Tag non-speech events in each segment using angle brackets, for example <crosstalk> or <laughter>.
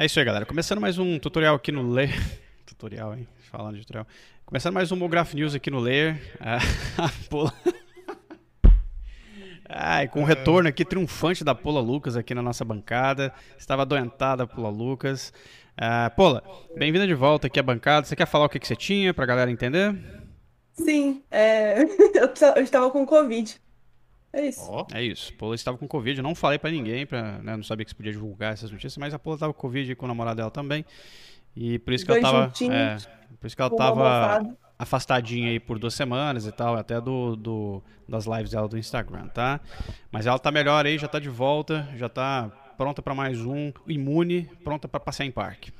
É isso aí, galera. Começando mais um tutorial aqui no Layer. <laughs> tutorial, hein? Falando de tutorial. Começando mais um Mograph News aqui no Layer. Ah, <laughs> Pola. Ai, com o retorno aqui triunfante da Pola Lucas aqui na nossa bancada. Estava adoentada a Pola Lucas. Ah, Pola, bem-vinda de volta aqui à bancada. Você quer falar o que, que você tinha pra galera entender? Sim, é, <laughs> eu estava com Covid. É isso. Ó, É isso. Pola estava com Covid. Eu não falei pra ninguém, pra, né, não sabia que você podia divulgar essas notícias, mas a Pola estava com Covid com o namorado dela também. E por isso que ela Dois tava. juntinhos, é, por isso que ela com uma tava almofada. afastadinha aí por duas semanas e tal, até do, do- das lives dela do Instagram, tá? Mas ela tá melhor aí, já tá de volta, já tá pronta pra mais um, imune, pronta pra passear em parque.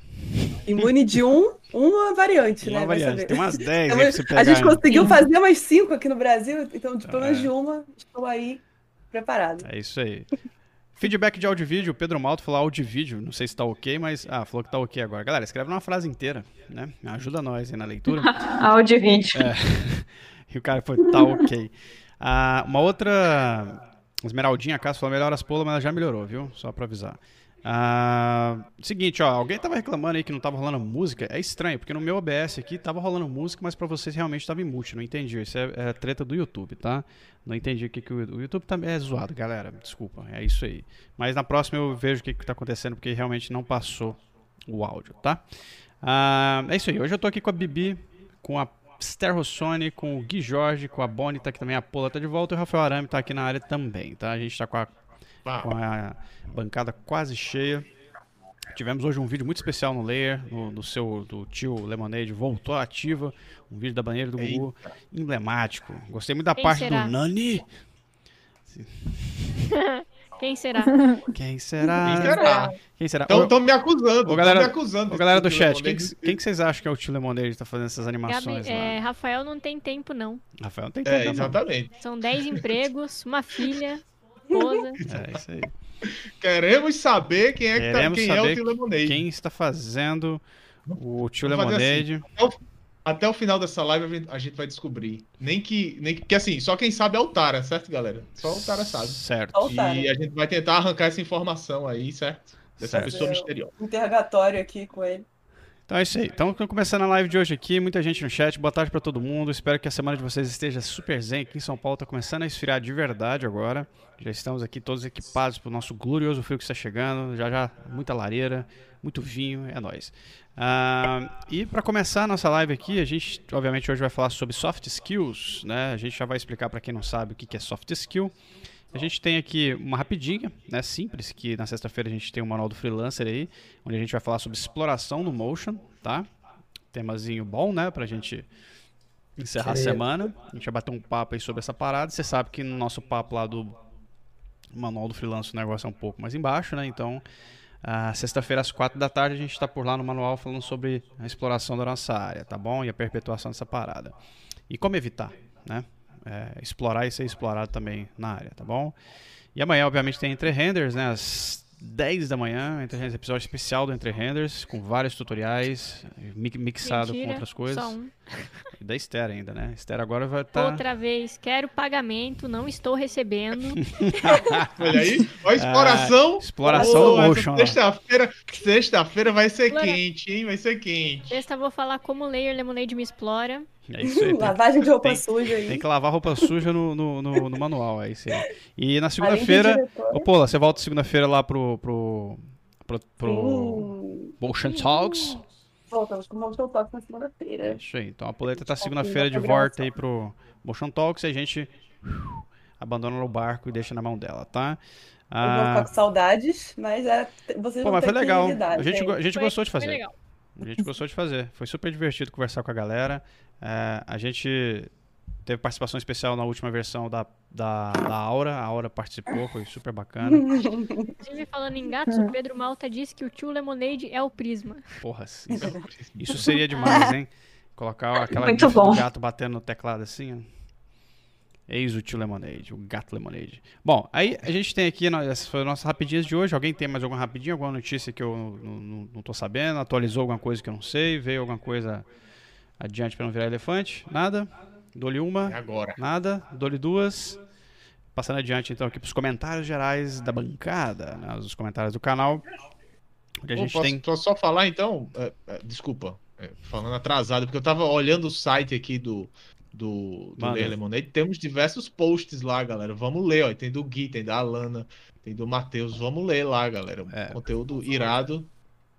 Imune de um, uma variante, Uma né? Variante, tem umas 10 Então, aí pra você pegar. a gente conseguiu fazer umas cinco aqui no Brasil, então de pelo menos É. de uma estou aí preparado. É isso aí. Feedback de áudio e vídeo, o Pedro Malto falou áudio e vídeo, não sei se tá ok, mas. Ah, falou que tá ok agora. Galera, escreve uma frase inteira, né? Ajuda nós aí na leitura. Áudio e vídeo. E o cara foi, tá ok. Ah, uma outra. Esmeraldinha Cássio falou melhor as polas, mas ela já melhorou, viu? Só pra avisar. Ah, seguinte, ó, alguém tava reclamando aí que não tava rolando música. É estranho, porque no meu OBS aqui tava rolando música, mas pra vocês realmente tava em mute. Não entendi. Isso é, é treta do YouTube, tá? Não entendi o que, que o, YouTube também é zoado, galera. Desculpa, é isso aí. Mas na próxima eu vejo o que, que tá acontecendo, porque realmente não passou o áudio, tá? Ah, é isso aí. Hoje eu tô aqui com a Bibi, com a Esther Rossoni, com o Gui Jorge, com a Bonnie, tá aqui também, a Pola tá de volta e o Rafael Arame tá aqui na área também, tá? A gente tá com a. com a bancada quase cheia. Tivemos hoje um vídeo muito especial no Layer, no, do seu do tio Lemonade, voltou ativa, um vídeo da banheira do Gugu, emblemático. Gostei muito da Quem parte será? do Nani. <laughs> Quem será? Quem será? Quem será? Quem será? Então estão me acusando. ô, galera- me acusando. ô, galera do chat, quem, quem que vocês acham que é o tio Lemonade que tá fazendo essas animações Gabi, é, Rafael não tem tempo, não. Rafael não tem É, tempo, não. exatamente. São 10 empregos, uma filha, <laughs> esposa. <laughs> É isso aí. Queremos saber quem é, que tá, quem é o Tio Lemonade. Quem está fazendo o tio Vamos fazer Lemonade? Até o, até o final dessa live a gente- a gente vai descobrir. Nem que, nem que. Porque assim, só quem sabe é o Tara, certo, galera? Só o Tara sabe. Certo. E a gente vai tentar arrancar essa informação aí, certo? Dessa Certo. pessoa misteriosa. Interrogatório aqui com ele. Então é isso aí. Então, começando a live de hoje aqui, muita gente no chat. Boa tarde pra todo mundo. Espero que a semana de vocês esteja super zen. Aqui em São Paulo tá começando a esfriar de verdade agora. Já estamos aqui todos equipados pro nosso glorioso frio que está chegando. Já já, muita lareira, muito vinho, é nóis. Ah, e para começar a nossa live aqui, a gente, obviamente, hoje vai falar sobre soft skills, né? A gente já vai explicar para quem não sabe o que é soft skill. A gente tem aqui uma rapidinha, né, simples, que na sexta-feira a gente tem o manual do freelancer aí, onde a gente vai falar sobre exploração no motion, tá? Temazinho bom, né, pra gente encerrar a semana. A gente vai bater um papo aí sobre essa parada. Você sabe que no nosso papo lá do manual do freelancer o negócio é um pouco mais embaixo, né? Então, ah, sexta-feira às quatro da tarde a gente está por lá no manual falando sobre a exploração da nossa área, tá bom? E a perpetuação dessa parada. E como evitar, né? É, explorar e ser explorado também na área, tá bom? E amanhã, obviamente, tem Entre Renders, né? Às 10 da manhã, Entre Renders, episódio especial do Entre Renders, com vários tutoriais, mi- mixado com Mentira, outras coisas. Só um. E da Esther ainda, né? Esther agora vai estar. Outra vez, quero pagamento, não estou recebendo. <laughs> Olha aí, ó a exploração. Ah, exploração essa motion. Sexta-feira, sexta-feira vai ser Explora- quente, hein? Vai ser quente. Sexta vou falar como o Layer Lemonade me explora. É isso aí. Tem, Lavagem de roupa tem- suja aí. tem que lavar roupa suja no, no, no- no manual, é isso aí. E na segunda-feira. Ô, Pola, você volta segunda-feira lá pro. pro. pro. pro sim. Motion Talks. Voltamos com o Motion Talk na segunda-feira. É Isso aí. Então a Poleta tá Confirma segunda-feira a de volta aí pro Motion Talks e a gente uh, abandona o barco e deixa na mão dela, tá? Eu vou Ah, ficar com saudades, mas é, vocês pô, vão mas ter foi que legal. lidar, A gente, go- a gente Foi- gostou de foi fazer. legal. A gente gostou de fazer. Foi super divertido conversar com a galera. É, a gente teve participação especial na última versão da, da, da Aura. A Aura participou, foi super bacana. <laughs> Inclusive, falando em gatos, o Pedro Malta disse que o tio Lemonade é o Prisma. Porra, sim. Isso seria demais, hein? Colocar aquela Muito do gato batendo no teclado assim, ó. Eis o tio Lemonade, o gato Lemonade. Bom, aí a gente tem aqui, essas foram as nossas rapidinhas de hoje. Alguém tem mais alguma rapidinha, alguma notícia que eu não, não, não tô sabendo? Atualizou alguma coisa que eu não sei? Veio alguma coisa adiante pra não virar elefante? Nada? Dou-lhe uma? É agora. Nada? Dou-lhe duas? Passando adiante então aqui pros comentários gerais da bancada, né, os comentários do canal. Onde a Pô, gente posso, tem. posso só falar então? É, é, desculpa, é, falando atrasado, porque eu tava olhando o site aqui do, do, do. Ler Lemonade. Temos diversos posts lá, galera. Vamos ler, ó. Tem do Gui, tem da Alana, tem do Matheus. Vamos ler lá, galera. É. Conteúdo irado,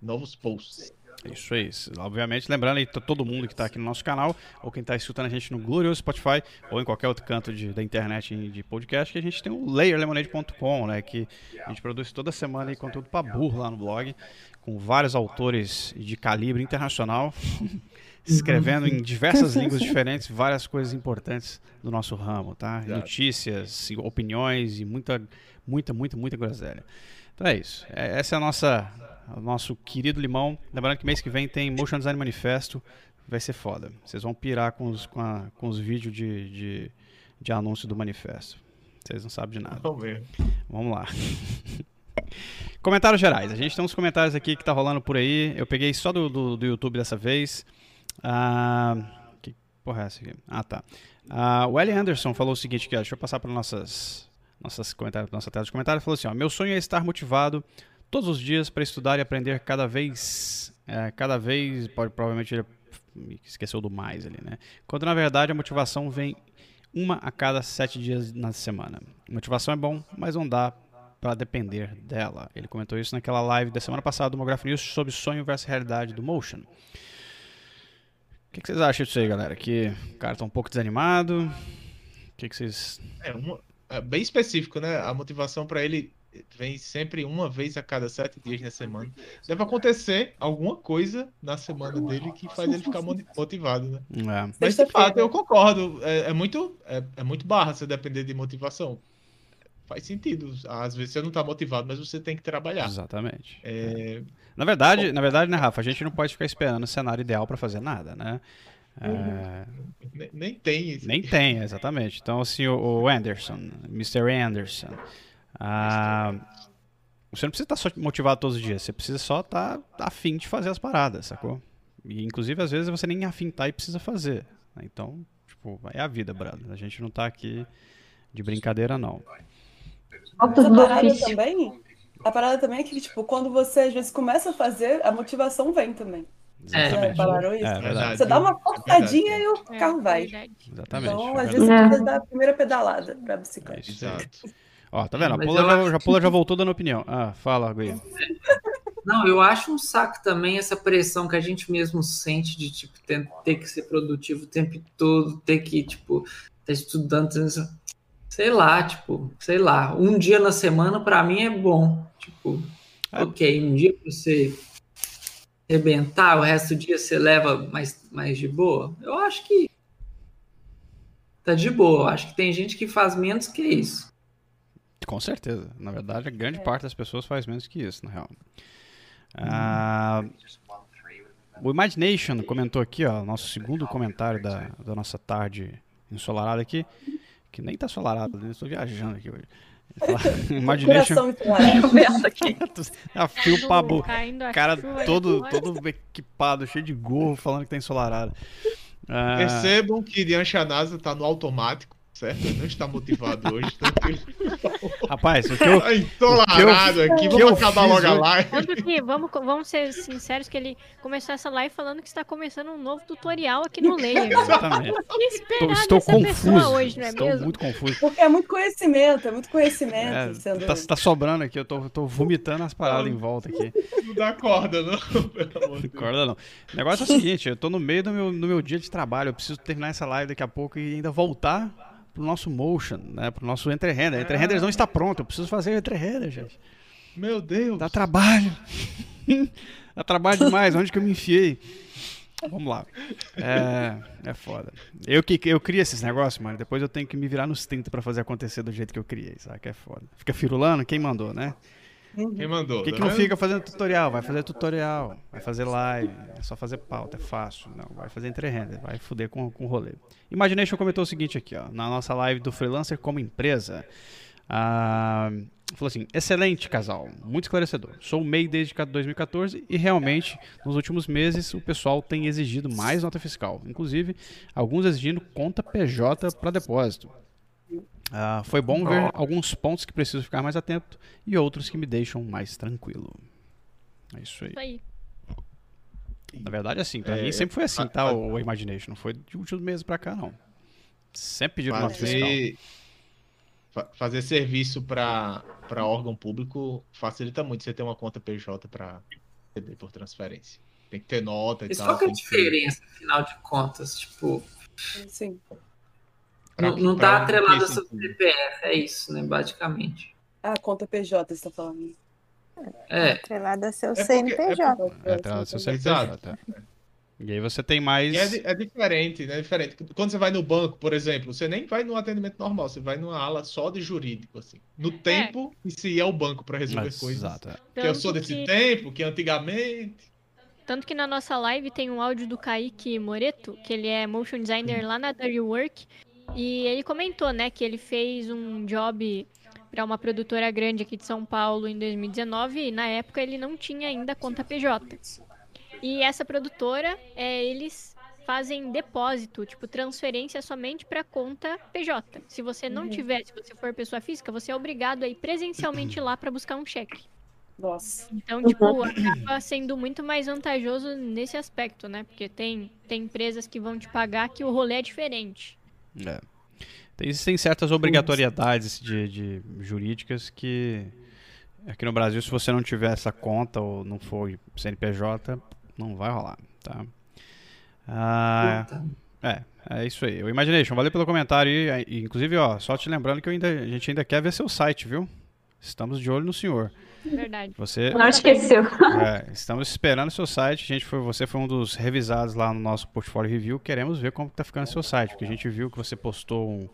novos posts. Isso aí. Obviamente, lembrando aí, to- todo mundo que está aqui no nosso canal, ou quem está escutando a gente no Glorioso Spotify, ou em qualquer outro canto de- da internet de podcast, que a gente tem o layerlemonade.com, né? Que a gente produz toda semana aí conteúdo para burro lá no blog, com vários autores de calibre internacional, <laughs> escrevendo em diversas línguas diferentes várias coisas importantes do nosso ramo, tá? Notícias, opiniões e muita, muita, muita, muita groselha. Então é isso. É- essa é a nossa, o nosso querido limão. Lembrando que mês que vem tem Motion Design Manifesto. Vai ser foda. Vocês vão pirar com os, com a- com os vídeos de, de, de anúncio do manifesto. Vocês não sabem de nada. Vamos ver. Vamos lá. <laughs> comentários gerais. A gente tem uns comentários aqui que tá rolando por aí. Eu peguei só do, do, do YouTube dessa vez. Ah, que porra é essa aqui? Ah, tá. Ah, o Ellie Anderson falou o seguinte aqui, ó, deixa eu passar para nossas nossas comentários, nossa tela de comentários. Falou assim, ó, meu sonho é estar motivado todos os dias para estudar e aprender cada vez, é, cada vez, pode provavelmente ele esqueceu do mais ali, né? Quando na verdade a motivação vem uma a cada sete dias na semana. Motivação é bom, mas não dá para depender dela. Ele comentou isso naquela live da semana passada do Mograph News sobre sonho versus realidade do Motion. O que, que vocês acham disso aí, galera? Que o cara tá um pouco desanimado? O que, que vocês. É, é bem específico, né? A motivação pra ele vem sempre uma vez a cada sete dias na semana. Deve acontecer alguma coisa na semana dele que faz ele ficar motivado, né? É, Mas de fato, eu concordo. É, é muito, é, é muito barra você depender de motivação. Faz sentido. Às vezes você não tá motivado, mas você tem que trabalhar. exatamente. É, Na verdade, na verdade, né, Rafa? A gente não pode ficar esperando o cenário ideal para fazer nada, né? É, nem, nem tem isso. Nem tem, exatamente. Então, assim, o, o Anderson, Mr. Anderson, ah, você não precisa estar só motivado todos os dias, você precisa só estar afim de fazer as paradas, sacou? E, inclusive, às vezes, você nem afim tá e precisa fazer. né? Então, tipo, é a vida, brother. A gente não tá aqui de brincadeira, não. Essa parada também, a parada também é que, tipo, quando você às vezes começa a fazer, a motivação vem também. Já Exatamente. repararam isso? É verdade. Você dá uma forçadinha verdade. e o É, carro vai. Exatamente. Então, é às vezes você É. precisa dar a primeira pedalada pra É bicicleta. Exato. Ó, tá vendo? A Pula já, acho já, Pula já voltou dando opinião. Ah, fala, Gui. Não, eu acho um saco também essa pressão que a gente mesmo sente de tipo ter, ter que ser produtivo o tempo todo, ter que tipo estar estudando, tendo- sei lá, tipo, sei lá, um dia na semana pra mim é bom, tipo, É. ok, um dia pra você arrebentar, o resto do dia você leva mais, mais de boa. Eu acho que tá de boa. Eu acho que tem gente que faz menos que isso. Com certeza. Na verdade, a grande parte das pessoas faz menos que isso, na real. Ah, o Imagination comentou aqui, ó, nosso segundo comentário da, da nossa tarde ensolarada aqui, que nem tá ensolarado, né? Estou viajando aqui hoje. <laughs> Imagination, <laughs> aqui. <laughs> a fio a Cara todo, todo equipado, cheio de gorro, falando que tá ensolarado. Ah, Percebam que Dian Shanasa tá no automático, certo? Ele não está motivado hoje, tranquilo. <laughs> rapaz, o que eu, Tá entolarado aqui, que eu vamos acabar fiz logo a live. Tanto que, vamos, vamos ser sinceros, que ele começou essa live falando que está começando um novo tutorial aqui no Layer. <laughs> exatamente. Estou, estou confuso. hoje, não é estou mesmo? muito confuso. Porque é muito conhecimento, é muito conhecimento É, sendo. tá, tá sobrando aqui, eu tô, tô vomitando as paradas em volta aqui. Não dá corda, não. <laughs> Pelo amor de Deus. Concorda não. O negócio é o seguinte, eu tô no meio do meu, do meu dia de trabalho, eu preciso terminar essa live daqui a pouco e ainda voltar pro nosso motion, né, pro nosso entre render. Entre renders não está pronto, eu preciso fazer o entre render, gente. Meu Deus. Dá trabalho. <laughs> Dá trabalho demais, onde que eu me enfiei? Vamos lá. É, é foda. Eu que eu crio esses negócios, mano, depois eu tenho que me virar nos 30 pra fazer acontecer do jeito que eu criei, sabe? Que é foda. Fica firulando, quem mandou, né? Quem mandou? Por que, tá que não vendo? fica fazendo tutorial? Vai fazer tutorial, vai fazer live, é só fazer pauta, é fácil. Não, vai fazer entre render, vai foder com, com o rolê. Imagination comentou o seguinte aqui, ó, na nossa live do freelancer como empresa. Ah, falou assim: excelente casal, muito esclarecedor. Sou MEI desde 2014 e realmente nos últimos meses o pessoal tem exigido mais nota fiscal, inclusive alguns exigindo conta PJ para depósito. Ah, foi bom ver alguns pontos que preciso ficar mais atento e outros que me deixam mais tranquilo. É isso aí. Isso aí. Na verdade, assim, pra É, mim sempre foi assim, fa- tá? fa- O, o Imagination. Não foi de últimos meses pra cá, não. Sempre pediram nota fiscal. Fazer, fa- fazer serviço para órgão público facilita muito você ter uma conta PJ para receber por transferência. Tem que ter nota e Mas tal. qual que é a diferença, afinal de contas? Tipo, Sim. Pra não, tá que atrelado ao seu? CPF, é isso, né? Basicamente. Ah, conta PJ, você tá falando. É, Atrelado a seu porque- é CNPJ. É, tá, seu Exato. CNPJ. é. E aí você tem mais. E é, é diferente, né? É diferente. Quando você vai no banco, por exemplo, você nem vai no atendimento normal, você vai numa ala só de jurídico, assim. No tempo que se ia ao banco para resolver Mas, coisas. Exato. é. Que eu sou desse que- tempo, que antigamente. Tanto que na nossa live tem um áudio do Kaique Moreto, que ele é motion designer lá na Dirty Work, e ele comentou, né, que ele fez um job para uma produtora grande aqui de São Paulo em 2019 e na época ele não tinha ainda conta PJ. E essa produtora, é, eles fazem depósito, tipo transferência somente para conta PJ. Se você não Uhum. tiver, se você for pessoa física, você é obrigado a ir presencialmente lá para buscar um cheque. Nossa. Então, tipo, acaba sendo muito mais vantajoso nesse aspecto, né? Porque tem, tem empresas que vão te pagar que o rolê é diferente. É. Tem, existem certas obrigatoriedades de, de jurídicas que aqui no Brasil, se você não tiver essa conta ou não for CNPJ, não vai rolar, tá? Ah, é, é isso aí. O Imagination, valeu pelo comentário. E, Inclusive, ó, só te lembrando que ainda, a gente ainda quer ver seu site, viu? Estamos de olho no senhor. Verdade. Você, Não esqueceu. é, estamos esperando o seu site. A gente foi, você foi um dos revisados lá no nosso portfólio review. Queremos ver como está ficando o seu site, porque a gente viu que você postou um.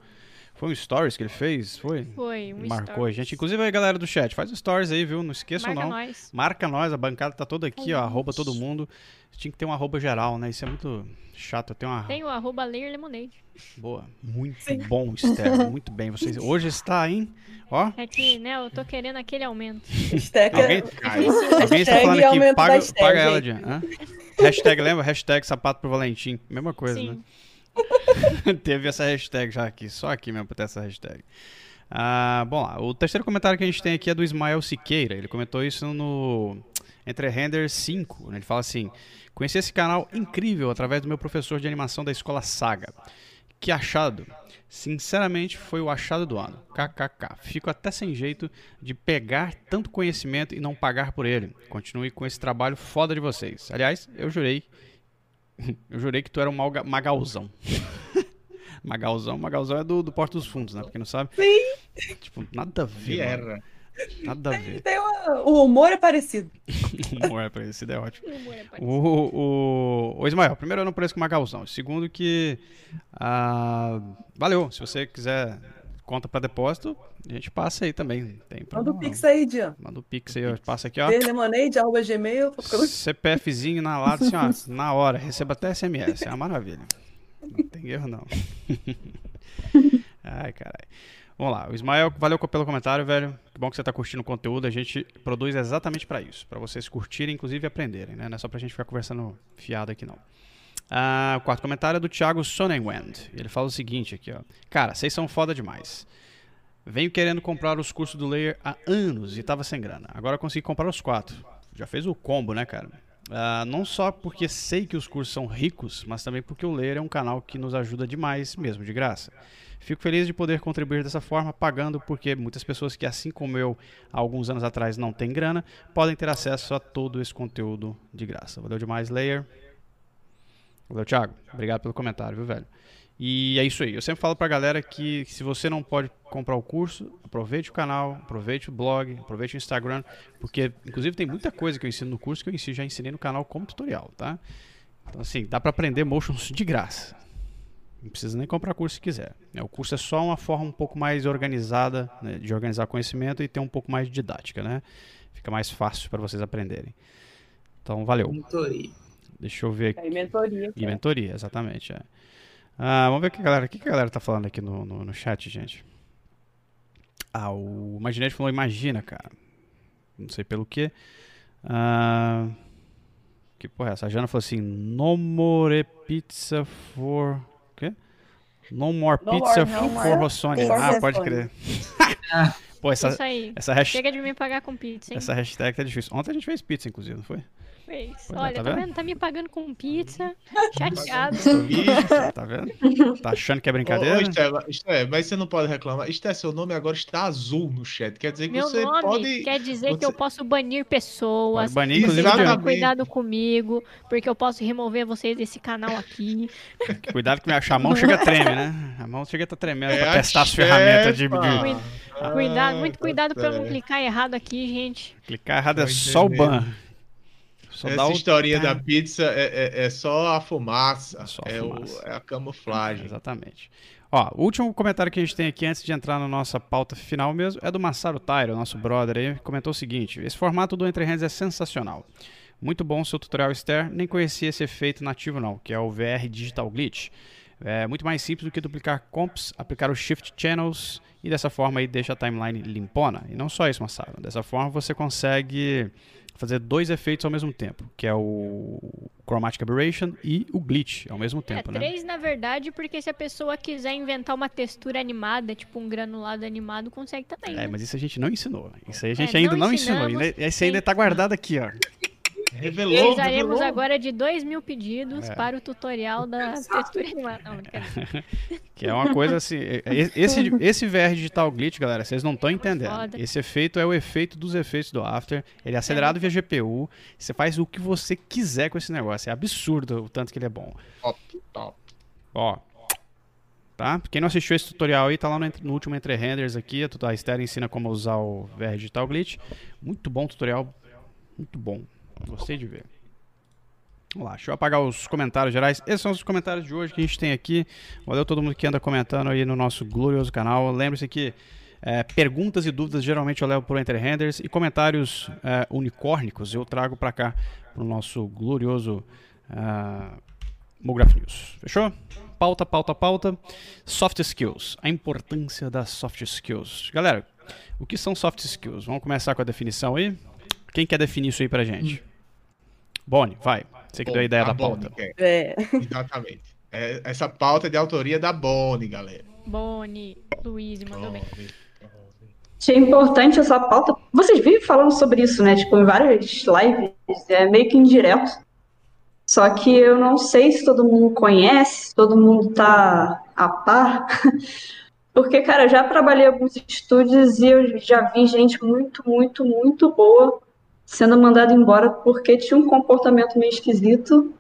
Foi um stories que ele fez? Foi? Foi um Marcou a stories. gente. Inclusive aí, galera do chat, faz stories aí, viu? Não esqueçam Marca não. nós. Marca nós, a bancada tá toda aqui, ó. Arroba todo mundo. Tinha que ter um arroba geral, né? Isso é muito chato. Eu tenho uma Tem o arroba Layer Lemonade. boa. Muito bom, Esther. <laughs> Muito bem. Vocês... Hoje está, hein? Ó. É que, né, eu tô querendo aquele aumento. Hashtag Alguém, Cai. alguém está falando aqui, paga, Esther, paga ela, gente. Diana. Hã? Hashtag, lembra? Hashtag sapato pro Valentim. Mesma coisa, né? <laughs> Teve essa hashtag já aqui, só aqui mesmo pra ter essa hashtag. Ah, bom, o terceiro comentário que a gente tem aqui é do Ismael Siqueira. Ele comentou isso no Entre Render 5. né? Ele fala assim: Conheci esse canal incrível através do meu professor de animação da escola Saga. Que achado! Sinceramente, foi o achado do ano. KKK. Fico até sem jeito de pegar tanto conhecimento e não pagar por ele. Continue com esse trabalho foda de vocês. Aliás, eu jurei. <laughs> Eu jurei que tu era um malga- magalzão. <laughs> magalzão. Magalzão é do, do Porto dos Fundos, né? Pra quem não sabe. Sim. Tipo, nada a ver. Nada a ver. Tem uma- O humor é parecido. <laughs> O humor é esse, é ótimo. O humor é parecido. O, o, o Ismael, primeiro eu não pareço com Magalzão. Segundo que. ah, valeu. Se você quiser conta pra depósito, a gente passa aí também. Tem Manda o. Pix aí, Dian. Manda o Pix aí, ó. Passa aqui, ó. Lemonade, arroba gmail. CPFzinho na lata, assim, ó, <laughs> na hora. Receba até SMS. É uma maravilha. Não tem erro, não. <laughs> Ai, caralho. Vamos lá. O Ismael, valeu pelo comentário, velho. Que bom que você tá curtindo o conteúdo. A gente produz exatamente pra isso. Pra vocês curtirem, inclusive, aprenderem, né? Não é só pra gente ficar conversando fiado aqui, não. Ah, o quarto comentário é do Thiago Sonnenwend. Ele fala o seguinte aqui, ó. Cara, vocês são foda demais. Venho querendo comprar os cursos do Layer há anos e tava sem grana. Agora consegui comprar os quatro. Já fez o combo, né, cara? Ah, não só porque sei que os cursos são ricos, mas também porque o Layer é um canal que nos ajuda demais, mesmo de graça. Fico feliz de poder contribuir dessa forma, pagando, porque muitas pessoas que, assim como eu, há alguns anos atrás não têm grana, podem ter acesso a todo esse conteúdo de graça. Valeu demais, Layer. Valeu, Thiago. Obrigado pelo comentário, viu, velho? E é isso aí. Eu sempre falo pra galera que se você não pode comprar o curso, aproveite o canal, aproveite o blog, aproveite o Instagram, porque inclusive tem muita coisa que eu ensino no curso que eu ensino, já ensinei no canal como tutorial, tá? Então assim, dá pra aprender motions de graça. Não precisa nem comprar curso se quiser. É, O curso é só uma forma um pouco mais organizada né, de organizar conhecimento e ter um pouco mais de didática, né? Fica mais fácil para vocês aprenderem. Então, valeu. Deixa eu ver aqui. Aí, mentoria. E mentoria, exatamente. é. Ah, vamos ver o que a galera, o que a galera tá falando aqui no, no, no chat, gente. Ah, o Imaginete falou, imagina, cara. Não sei pelo quê. Ah, que porra é essa? A Jana falou assim, no more pizza for... O quê? No more No pizza more, for pizza Ah, pode crer. <laughs> Pô, essa, Isso aí. essa, hashtag, Chega de me pagar com pizza, hein? essa hashtag tá difícil. Ontem a gente fez pizza, inclusive, não foi? Fez. Pois é, Olha, tá tá, vendo? vendo? Tá me pagando com pizza. Chateado. Ih, tá vendo? Tá achando que é Ô, ô, brincadeira? Esté, Esté, mas você não pode reclamar. Esté, seu nome agora está azul no chat. Quer dizer que Meu você nome pode. quer dizer que você- eu posso banir pessoas. Pode banir, inclusive, tomem cuidado comigo, porque eu posso remover vocês desse canal aqui. <laughs> Cuidado que a mão chega a treme, né? A mão chega a tá tremendo É pra testar as ferramentas de, de Ah, Cuidado, muito tá cuidado pra eu não clicar errado aqui, gente. clicar errado. É só o ban. Só Essa o historinha da pizza é, é- é só a fumaça. É só a é, o- fumaça. é a camuflagem. Exatamente. Ó, o último comentário que a gente tem aqui antes de entrar na nossa pauta final mesmo é do Masaru Tairo, nosso brother aí, comentou o seguinte: esse formato do Entre Hands é sensacional. Muito bom o seu tutorial Ster, nem conhecia esse efeito nativo não, que é o VR Digital Glitch. É muito mais simples do que duplicar comps, aplicar os Shift Channels e dessa forma aí deixa a timeline limpona. E não só isso, Masaru. Dessa forma você consegue fazer dois efeitos ao mesmo tempo, que é o Chromatic Aberration e o Glitch ao mesmo tempo, é né? três, na verdade, porque se a pessoa quiser inventar uma textura animada, tipo um granulado animado, consegue também. É, né? mas isso a gente não ensinou. Isso aí a gente É, ainda não não ensinou. Esse ainda tá guardado aqui, ó. Revelou, Precisaremos revelou. agora de 2 mil pedidos É. para o tutorial da textura animada. <laughs> Que é uma coisa assim. é- é- Esse, esse VR Digital Glitch, galera, vocês não estão entendendo. Foda. Esse efeito é o efeito dos efeitos do After. Ele é acelerado via GPU. Você faz o que você quiser com esse negócio. É absurdo o tanto que ele é bom. Top, top. Ó. Tá? Quem não assistiu esse tutorial aí, tá lá no, no último Entre Renders aqui. A Esther ensina como usar o VR Digital Glitch. Muito bom tutorial. Muito bom. Gostei de ver. Vamos lá, deixa eu apagar os comentários gerais. Esses são os comentários de hoje que a gente tem aqui. Valeu todo mundo que anda comentando aí no nosso glorioso canal. Lembre-se que é, perguntas e dúvidas geralmente eu levo por Entre Renders e comentários é, unicórnicos eu trago pra cá pro nosso glorioso ah, Mograph News. Fechou? Pauta, pauta, pauta. Soft skills. A importância das soft skills. Galera, o que são soft skills? Vamos começar com a definição aí? Quem quer definir isso aí pra gente? Boni, vai. Você que deu a ideia a da Boni, pauta. é. É. Exatamente. É, essa pauta é de autoria da Boni, galera. Boni, Luiz, mandou bem. Achei importante essa pauta. Vocês vivem falando sobre isso, né? Tipo, em várias lives, é meio que indireto. Só que eu não sei se todo mundo conhece, se todo mundo tá a par. <laughs> Porque, cara, eu já trabalhei em alguns estúdios e eu já vi gente muito, muito, muito boa sendo mandada embora porque tinha um comportamento meio esquisito.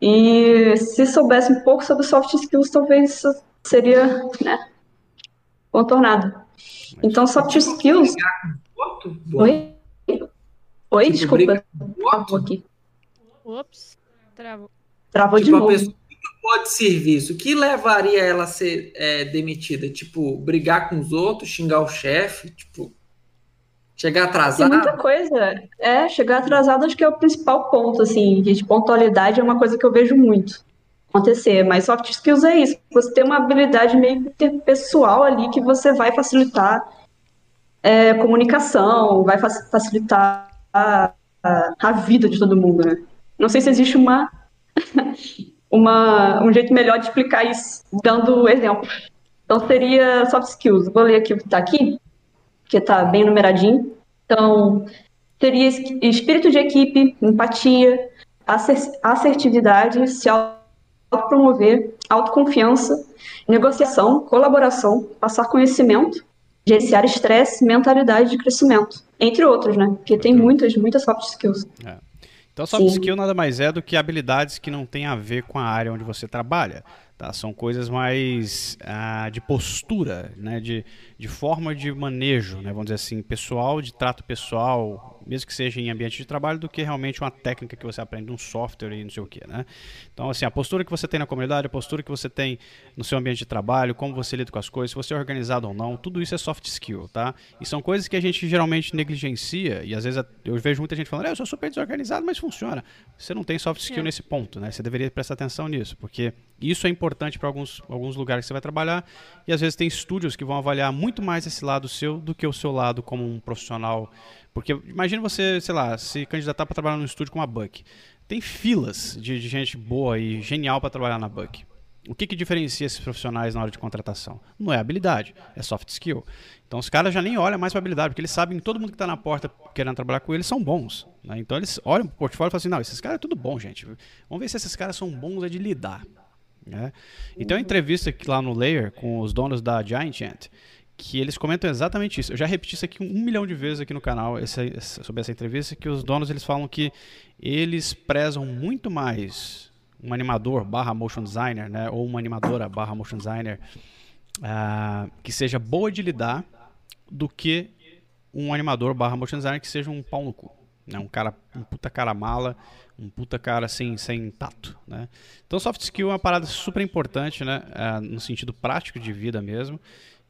E se soubesse um pouco sobre soft skills, talvez isso seria, né, contornado. Então, soft skills. Voto? Bom. Oi? Oi, Tipo, desculpa. aqui. Ops, travou. Travou de Tipo, novo. pessoa que pode serviço, o que levaria ela a ser é, demitida? Tipo, brigar com os outros, xingar o chefe, tipo, chegar Tem atrasado? muita coisa. É, chegar atrasado acho que é o principal ponto, assim, de pontualidade é uma coisa que eu vejo muito acontecer. Mas soft skills é isso. Você tem uma habilidade meio interpessoal ali que você vai facilitar é, comunicação, vai fac- facilitar a, a, a vida de todo mundo, né? Não sei se existe uma, <laughs> uma, um jeito melhor de explicar isso, dando exemplo. Então seria soft skills. Vou ler aqui o que está aqui, que está bem numeradinho. Então, seria es- espírito de equipe, empatia, asser- assertividade, se autopromover, autoconfiança, negociação, colaboração, passar conhecimento, gerenciar estresse, mentalidade de crescimento, entre outros, né? Porque tem muitas, muitas soft skills. Então, soft Sim. skill nada mais é do que habilidades que não têm a ver com a área onde você trabalha. Tá? São coisas mais ah, de postura, né? de, de forma de manejo, né? vamos dizer assim, pessoal, de trato pessoal, mesmo que seja em ambiente de trabalho, do que realmente uma técnica que você aprende num software e não sei o que. Né? Então, assim, a postura que você tem na comunidade, a postura que você tem no seu ambiente de trabalho, como você lida com as coisas, se você é organizado ou não, tudo isso é soft skill, tá? E são coisas que a gente geralmente negligencia, e às vezes eu vejo muita gente falando, "É, eu sou super desorganizado, mas funciona. Você não tem soft skill É. nesse ponto, né? Você deveria prestar atenção nisso, porque isso é importante para alguns, alguns lugares que você vai trabalhar, e às vezes tem estúdios que vão avaliar muito mais esse lado seu do que o seu lado como um profissional. Porque imagina você, sei lá, se candidatar para trabalhar num estúdio com uma Buck. Tem filas de, de gente boa e genial para trabalhar na Buck. O que, que diferencia esses profissionais na hora de contratação? Não é habilidade, é soft skill. Então os caras já nem olham mais para habilidade, porque eles sabem que todo mundo que está na porta querendo trabalhar com eles são bons. Né? Então eles olham para o portfólio e falam assim: não, esses caras é tudo bom, gente. Vamos ver se esses caras são bons é de lidar. Né? Então a entrevista lá no Layer com os donos da Giant Ant, que eles comentam exatamente isso. Eu já repeti isso aqui um milhão de vezes aqui no canal essa, sobre essa entrevista, que os donos eles falam que eles prezam muito mais um animador barra motion designer, né, ou uma animadora barra motion designer uh, que seja boa de lidar do que um animador barra motion designer que seja um pau no cu. Né, um cara, um puta cara mala, um puta cara assim, sem tato, né? Então soft skill é uma parada super importante, né? Uh, no sentido prático de vida mesmo.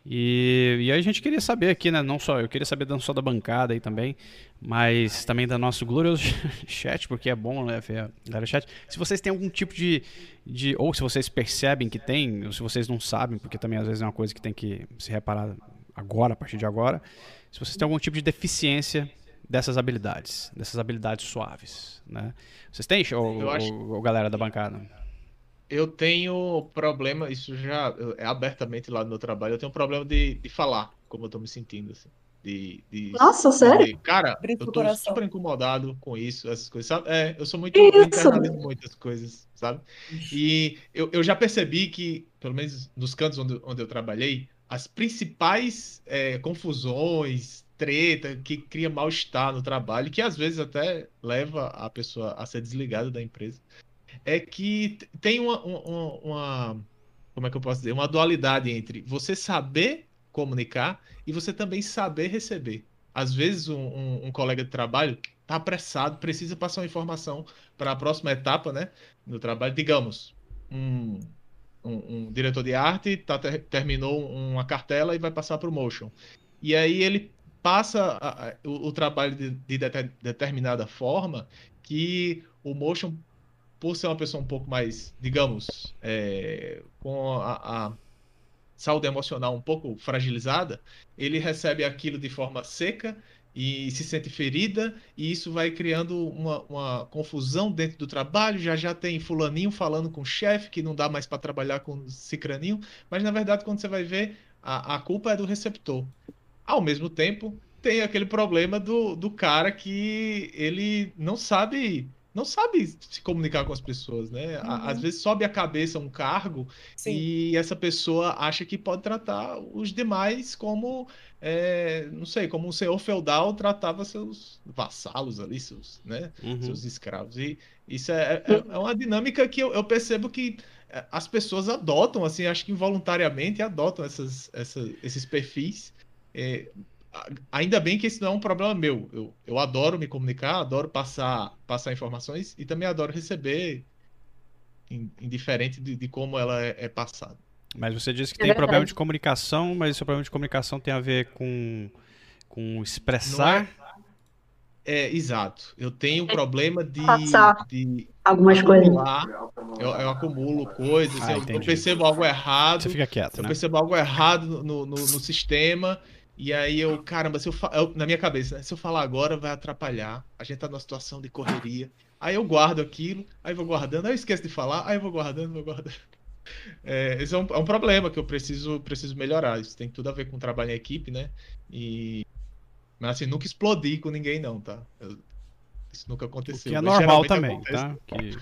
E, e aí a gente queria saber aqui, né? Não só eu queria saber não só da bancada aí também, mas também da nosso glorioso <laughs> chat, porque é bom né, ver a galera chat. Se vocês têm algum tipo de, de. Ou se vocês percebem que tem, ou se vocês não sabem, porque também às vezes é uma coisa que tem que se reparar agora, a partir de agora. Se vocês têm algum tipo de deficiência dessas habilidades, dessas habilidades suaves, né? Vocês têm, ou, acho... ou, ou galera da bancada? Eu tenho problema, isso já é abertamente lá no meu trabalho, eu tenho um problema de, de falar como eu tô me sentindo, assim. De, de, Nossa, sério? De, cara, eu tô super incomodado com isso, essas coisas, sabe? É, eu sou muito internalizo muitas coisas, sabe? E eu, eu já percebi que, pelo menos nos cantos onde, onde eu trabalhei, as principais é, confusões, treta, que cria mal-estar no trabalho, que às vezes até leva a pessoa a ser desligada da empresa, é que tem uma, uma, uma, como é que eu posso dizer, uma dualidade entre você saber comunicar e você também saber receber. Às vezes um, um, um colega de trabalho está apressado, precisa passar uma informação para a próxima etapa, né, no trabalho. Digamos, um, um diretor de arte tá, ter, terminou uma cartela e vai passar para o motion. E aí ele passa a, a, o, o, trabalho de, de, de determinada forma que o motion por ser uma pessoa um pouco mais, digamos, é, com a, a, saúde emocional um pouco fragilizada, ele recebe aquilo de forma seca e se sente ferida, e isso vai criando uma, uma confusão dentro do trabalho. Já já tem fulaninho falando com o chefe que não dá mais para trabalhar com cicraninho, mas na verdade, quando você vai ver, a, a culpa é do receptor. Ao mesmo tempo, tem aquele problema do, do cara que ele não sabe não sabe se comunicar com as pessoas, né? Uhum. Às vezes sobe a cabeça um cargo Sim. e essa pessoa acha que pode tratar os demais como, é, não sei, como um senhor feudal tratava seus vassalos ali, seus, né? Uhum. Seus escravos. E isso é, é, é uma dinâmica que eu, eu, percebo que é, as pessoas adotam, assim, acho que involuntariamente adotam essas, essas esses perfis. É, ainda bem que esse não é um problema meu. Eu, eu adoro me comunicar, adoro passar, passar informações e também adoro receber, indiferente de, de como ela é, é passada. Mas você disse que é tem verdade. problema de comunicação, mas esse problema de comunicação tem a ver com, com expressar. É, é, exato. Eu tenho um problema de, de algumas coisas. Eu, eu, acumulo coisas, ah, eu, eu, percebo algo errado. Você fica quieto. Eu né? percebo algo errado no, no, no sistema e aí eu, caramba, se eu, eu na minha cabeça, né? se eu falar agora vai atrapalhar. A gente tá numa situação de correria. Aí eu guardo aquilo, aí vou guardando, aí eu esqueço de falar, aí eu vou guardando, vou guardando. <laughs> É, esse é um, é um, problema que eu preciso, preciso melhorar. Isso tem tudo a ver com trabalho em equipe, né? E. Mas assim, nunca explodir com ninguém, não, tá? Eu, isso nunca aconteceu. Que é normal também, tá? Que...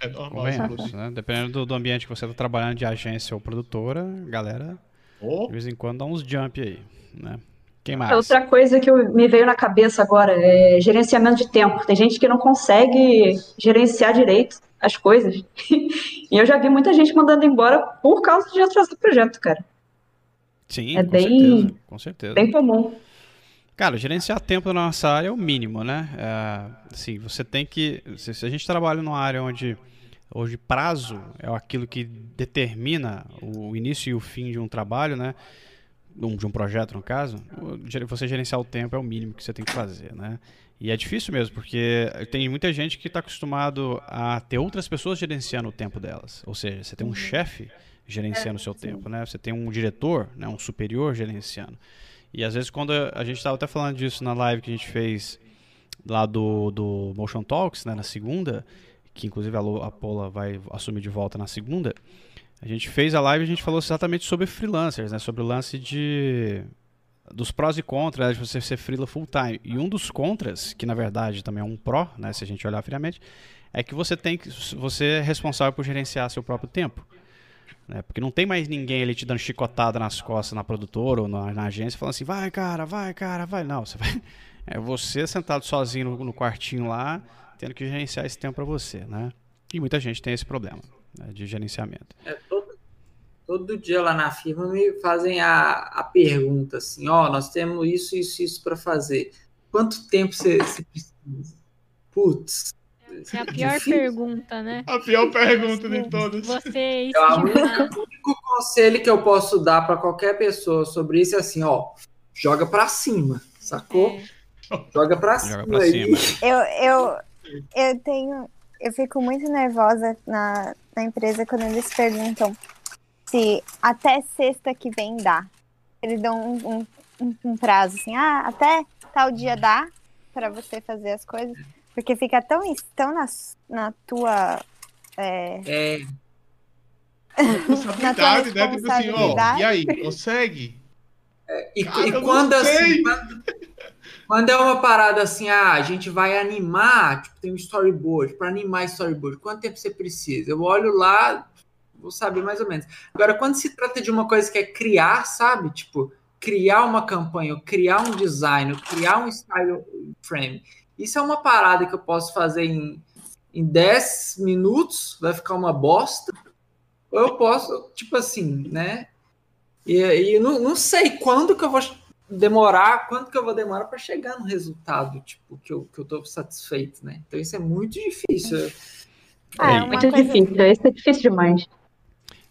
É normal. Isso, né? Dependendo do, do, ambiente que você tá trabalhando de agência ou produtora, galera, oh. de vez em quando dá uns jump aí né? Quem mais? Outra coisa que me veio na cabeça agora é gerenciamento de tempo. Tem gente que não consegue gerenciar direito as coisas. <laughs> e eu já vi muita gente mandando embora por causa de atrasar o projeto, cara. Sim, é com bem, certeza, com certeza. Bem comum. Cara, gerenciar tempo na nossa área é o mínimo, né? É, assim, você tem que. Se a gente trabalha numa área onde hoje prazo é aquilo que determina o início e o fim de um trabalho, né? de um projeto no caso, você gerenciar o tempo é o mínimo que você tem que fazer, né? E é difícil mesmo, porque tem muita gente que está acostumado a ter outras pessoas gerenciando o tempo delas. Ou seja, você tem um uhum. chefe gerenciando o seu tempo, né? Você tem um diretor, né? um superior gerenciando. E às vezes quando a gente estava até falando disso na live que a gente fez lá do, do Motion Talks, né? na segunda, que inclusive a, a Paula vai assumir de volta na segunda, A gente fez a live e a gente falou exatamente sobre freelancers, né? Sobre o lance de dos prós e contras né, de você ser freela full time. E um dos contras, que na verdade também é um pró, né, se a gente olhar friamente, é que você tem que você é responsável por gerenciar seu próprio tempo. Né? Porque não tem mais ninguém ali te dando chicotada nas costas na produtora ou na, na agência falando assim, vai cara, vai cara, vai. Não, você vai. <laughs> É você sentado sozinho no, no quartinho lá, tendo que gerenciar esse tempo para você, né? E muita gente tem esse problema né, de gerenciamento. É, todo, todo dia lá na firma me fazem a, a pergunta assim, ó, oh, nós temos isso, isso, isso para fazer. Quanto tempo você, você precisa? Putz, é a pior Difícil. pergunta, né? A pior pergunta de todas. Você é o único conselho que eu posso dar para qualquer pessoa sobre isso é assim, ó, joga para cima, sacou? É. Joga para cima. Joga pra cima. Eu, eu, eu tenho, eu fico muito nervosa na, na empresa quando eles perguntam se até sexta que vem dá. Eles dão um, um, um prazo assim, ah, até tal dia dá para você fazer as coisas. Porque fica tão, tão na, na tua. É... é. Responsabilidade, né? Tipo assim, ó, e aí, consegue? É, e, Cara, e quando assim, quando, quando, é uma parada assim, ah, a gente vai animar, tipo, tem um storyboard, para animar storyboard, quanto tempo você precisa? Eu olho lá, vou saber mais ou menos. Agora, quando se trata de uma coisa que é criar, sabe? Tipo, criar uma campanha, criar um design, criar um style frame isso é uma parada que eu posso fazer em, em 10 minutos, vai ficar uma bosta. Ou eu posso, tipo assim, né? E, e não, não sei quando que eu vou demorar, quanto que eu vou demorar para chegar no resultado, tipo, que eu, que eu tô satisfeito, né? Então isso é muito difícil. Ah, é, muito coisa... difícil, isso é difícil demais.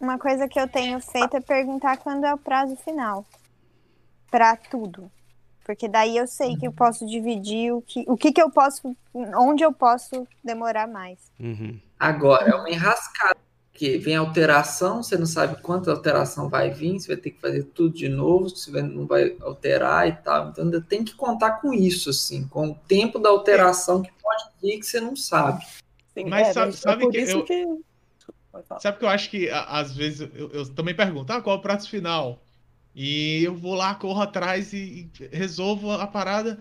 Uma coisa que eu tenho feito é perguntar quando é o prazo final. Para tudo. Porque daí eu sei que eu posso dividir o que, o que, que eu posso, onde eu posso demorar mais. Uhum. Agora, é uma enrascada, porque vem alteração, você não sabe quanta alteração vai vir, você vai ter que fazer tudo de novo, você não vai alterar e tal. Então ainda tem que contar com isso, assim, com o tempo da alteração que pode vir que você não sabe. Sim, mas é, sabe, mas sabe é que, eu, que... Sabe que eu acho que às vezes eu, eu também pergunto, ah, qual é o prato final? E eu vou lá, corro atrás e, e resolvo a parada.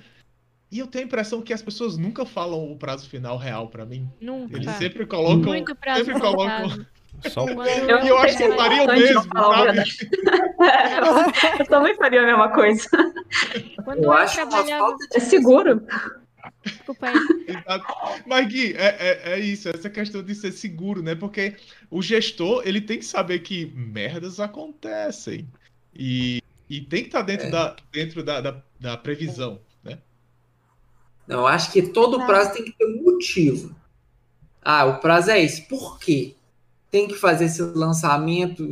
E eu tenho a impressão que as pessoas nunca falam o prazo final real para mim. Nunca. Eles sempre colocam. Muito prazo sempre colocam. Só eu, eu acho que faria o mesmo, sabe? <laughs> eu também faria a mesma coisa. Quando eu, eu acho trabalhava... É seguro. Desculpa aí. Mas, Gui, é, é, é, isso, essa questão de ser seguro, né? Porque o gestor, ele tem que saber que merdas acontecem. E, e tem que estar tá dentro, é. da, dentro da, da, da, previsão, né? Não, acho que todo prazo tem que ter um motivo. Ah, o prazo é esse. Por quê? Tem que fazer esse lançamento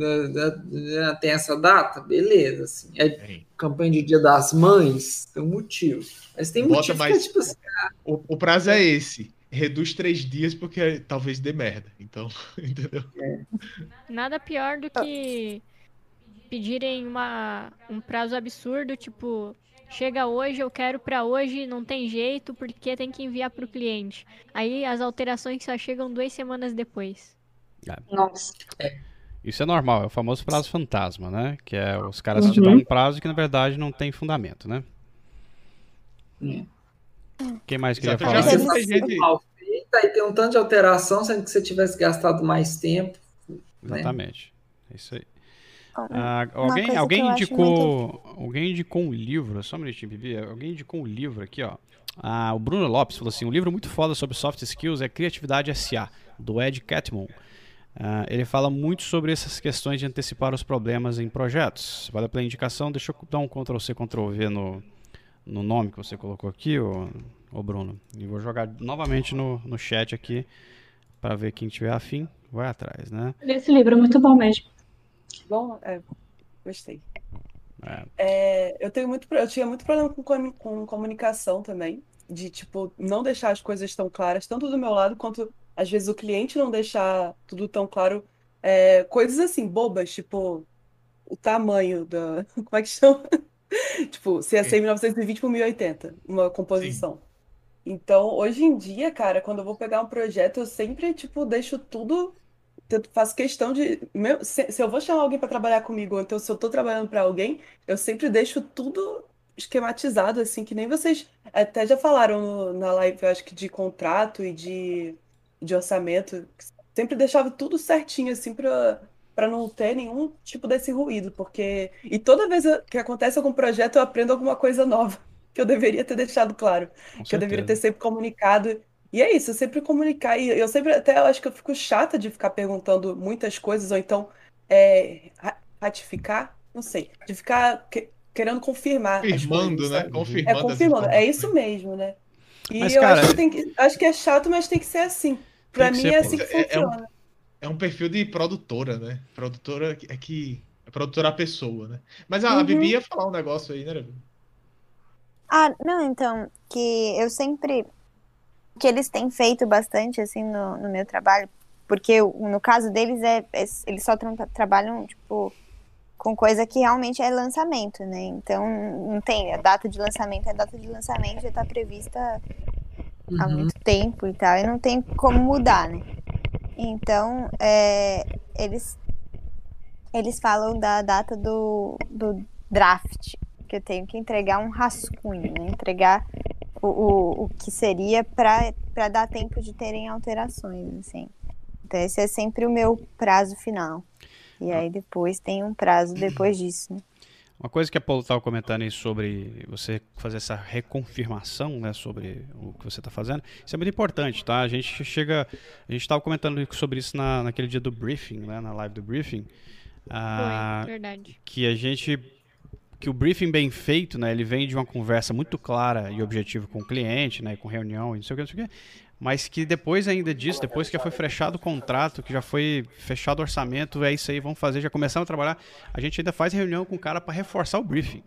até essa data? Beleza. Assim. É, é. campanha de Dia das Mães, tem um motivo. Mas tem Bota motivo mais... que é tipo assim, ah, o, o prazo é esse reduz três dias porque talvez dê merda. Então, <laughs> entendeu? É. Nada pior do que pedirem uma, um prazo absurdo, tipo, chega hoje, eu quero para hoje, não tem jeito, porque tem que enviar para o cliente. Aí as alterações só chegam duas semanas depois. É. Nossa. Isso é normal, é o famoso prazo fantasma, né? Que é os caras uhum. te dão um prazo que na verdade não tem fundamento, né? Hum. Quem mais queria falar? Já gente... mal feita e tem um tanto de alteração, sendo que você tivesse gastado mais tempo. Né? Exatamente. É isso aí. Ah, alguém alguém indicou muito... alguém indicou um livro, só um minutinho, Bibi. Alguém indicou um livro aqui, ó. Ah, o Bruno Lopes falou assim: um livro muito foda sobre soft skills é Criatividade SA, do Ed Catmull. Ah, ele fala muito sobre essas questões de antecipar os problemas em projetos. Vale pela indicação. Deixa eu dar um Ctrl C, Ctrl V no, no nome que você colocou aqui, ô, ô Bruno. E vou jogar novamente no, no chat aqui para ver quem tiver afim. Vai atrás, né? Esse livro é muito bom mesmo. Bom, é, gostei. É. É, eu tenho muito, eu tinha muito problema com, com comunicação também, de tipo não deixar as coisas tão claras, tanto do meu lado quanto às vezes o cliente não deixar tudo tão claro. É, coisas assim bobas, tipo o tamanho da, <laughs> como é que chama? <laughs> tipo, se é 1920 por 1080, uma composição. Sim. Então, hoje em dia, cara, quando eu vou pegar um projeto, eu sempre, tipo, deixo tudo faço questão de. Meu, se, se eu vou chamar alguém para trabalhar comigo, ou então se eu tô trabalhando para alguém, eu sempre deixo tudo esquematizado, assim, que nem vocês até já falaram no- na live, eu acho que de contrato e de, de orçamento. Sempre deixava tudo certinho, assim, para para não ter nenhum tipo desse ruído, porque. E toda vez que acontece algum projeto, eu aprendo alguma coisa nova, que eu deveria ter deixado claro, Com que eu deveria ter certeza. sempre comunicado. E é isso, eu sempre comunicar. E eu sempre, até eu acho que eu fico chata de ficar perguntando muitas coisas, ou então é, ra- ratificar, não sei, de ficar que- querendo confirmar Confirmando, coisas, né? sabe? É Confirmando confirmando, é isso mesmo, né? E Mas, eu cara, acho que tem que, acho que é chato, mas tem que ser assim. Pra mim ser, é assim que É- é um- funciona. É um perfil de produtora, né? Produtora é que. É produtora a pessoa, né? Mas a, a Bibi Uhum. ia falar um negócio aí, né, Bibi? Ah, não, então, que eu sempre. que eles têm feito bastante, assim, no, no meu trabalho, porque no caso deles, é, é- eles só tra- trabalham, tipo, com coisa que realmente é lançamento, né? Então, não tem. A data de lançamento, a data de lançamento já tá prevista há Uhum. muito tempo e tal, e não tem como mudar, né? Então, é, eles, eles falam da data do, do draft, que eu tenho que entregar um rascunho, né? Entregar o, o, o que seria para dar tempo de terem alterações, assim. Então, esse é sempre o meu prazo final. E aí depois tem um prazo depois disso, né? Uma coisa que a Paulo estava comentando aí sobre você fazer essa reconfirmação, né, sobre o que você está fazendo, isso é muito importante, tá? A gente chega, a gente estava comentando sobre isso na, naquele dia do briefing, né, na live do briefing, ah, Foi, verdade. que a gente, que o briefing bem feito, né, ele vem de uma conversa muito clara e objetiva com o cliente, né, com reunião e não sei o que, não sei o que, mas que depois ainda disso, depois que já foi fechado o contrato, que já foi fechado o orçamento, é isso aí, vamos fazer, já começamos a trabalhar, a gente ainda faz reunião com o cara para reforçar o briefing.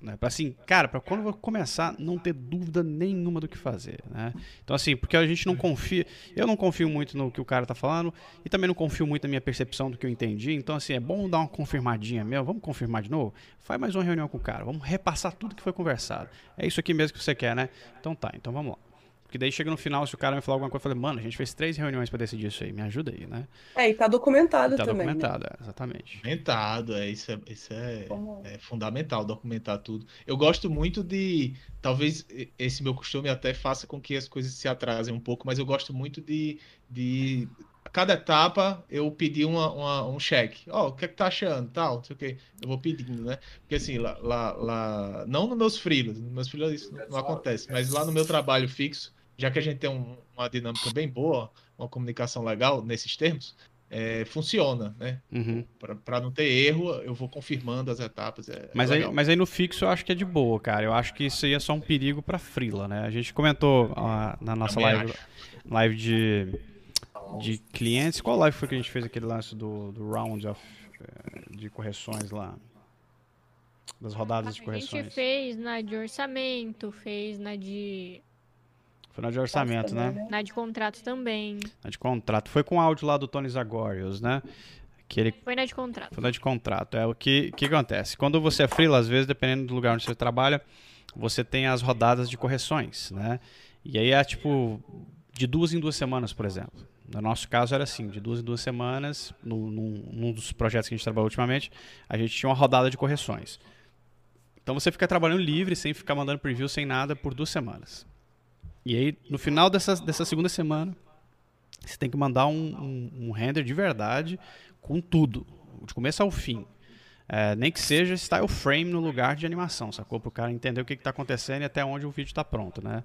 Né? Para assim, cara, para quando eu começar, não ter dúvida nenhuma do que fazer, né? Então assim, porque a gente não confia, eu não confio muito no que o cara tá falando e também não confio muito na minha percepção do que eu entendi. Então assim, é bom dar uma confirmadinha mesmo, vamos confirmar de novo? Faz mais uma reunião com o cara, vamos repassar tudo que foi conversado. É isso aqui mesmo que você quer, né? Então tá, então vamos lá. Porque daí chega no final, se o cara me falar alguma coisa, eu falei, mano, a gente fez três reuniões para decidir isso aí, me ajuda aí, né? É, e tá documentado Tá também, né? documentado, é, exatamente. Documentado, é, isso é, isso é, é fundamental, documentar tudo. Eu gosto muito de. Talvez esse meu costume até faça com que as coisas se atrasem um pouco, mas eu gosto muito de. de a cada etapa eu pedir uma, uma- um cheque. Ó, o que é que tá achando? Tal, não sei o quê. Eu vou pedindo, né? Porque assim, lá, lá, lá- não nos meus freelas, nos meus freelas isso não, não acontece, mas lá no meu trabalho fixo, já que a gente tem um- uma dinâmica bem boa, uma comunicação legal nesses termos, é, funciona, né? Uhum. Para não ter erro, eu vou confirmando as etapas. É, Mas é aí, mas aí no fixo eu acho que é de boa, cara. Eu acho que isso aí é só um perigo pra Frila, né? A gente comentou ah, na nossa Também live, live de, de clientes. Qual live foi que a gente fez aquele lance do, do round of, eh, de correções lá? Das rodadas de A correções. gente fez na de orçamento, fez na de, Foi na de orçamento, também, né? na de contrato também. Na de contrato. Foi com o áudio lá do Tony Zagorius, né? Que ele Foi na de contrato. Foi da de contrato. É o que, que acontece. Quando você é freela, às vezes, dependendo do lugar onde você trabalha, você tem as rodadas de correções, né? E aí é tipo de duas em duas semanas, por exemplo. No nosso caso era assim, de duas em duas semanas, no, num, num dos projetos que a gente trabalhou ultimamente, a gente tinha uma rodada de correções. Então você fica trabalhando livre, sem ficar mandando preview, sem nada, por duas semanas. E aí, no final dessa, dessa segunda semana, você tem que mandar um, um, um render de verdade com tudo, de começo ao fim. É, nem que seja style frame no lugar de animação, sacou? Para o cara entender o que está acontecendo e até onde o vídeo está pronto, né?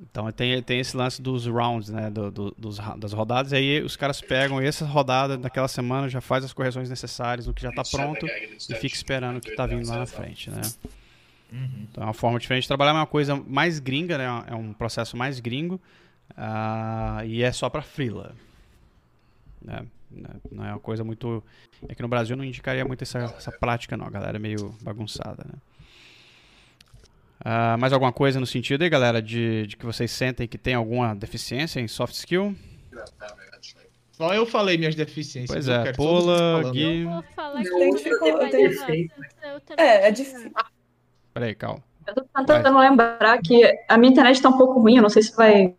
Então tem, tem esse lance dos rounds, né? do- do- dos, das rodadas, e aí os caras pegam essa rodada daquela semana, já faz as correções necessárias no que já está pronto e fica esperando o que está vindo lá na frente, né? Uhum. Então é uma forma diferente de trabalhar, é uma coisa mais gringa, né? É um processo mais gringo ah, e é só para freela. Né? Né? Não é uma coisa muito. É que no Brasil eu não indicaria muito essa, essa prática, não. A galera é meio bagunçada, né? Ah, mais alguma coisa no sentido aí, galera, de, de que vocês sentem que tem alguma deficiência em soft skill? Só eu falei minhas deficiências. Pois eu é, Pula. Gui. Eu vou falar que tem eu dificuldade, eu É, é difícil. Peraí, calma. Eu tô tentando lembrar que a minha internet tá um pouco ruim, eu não sei se vai.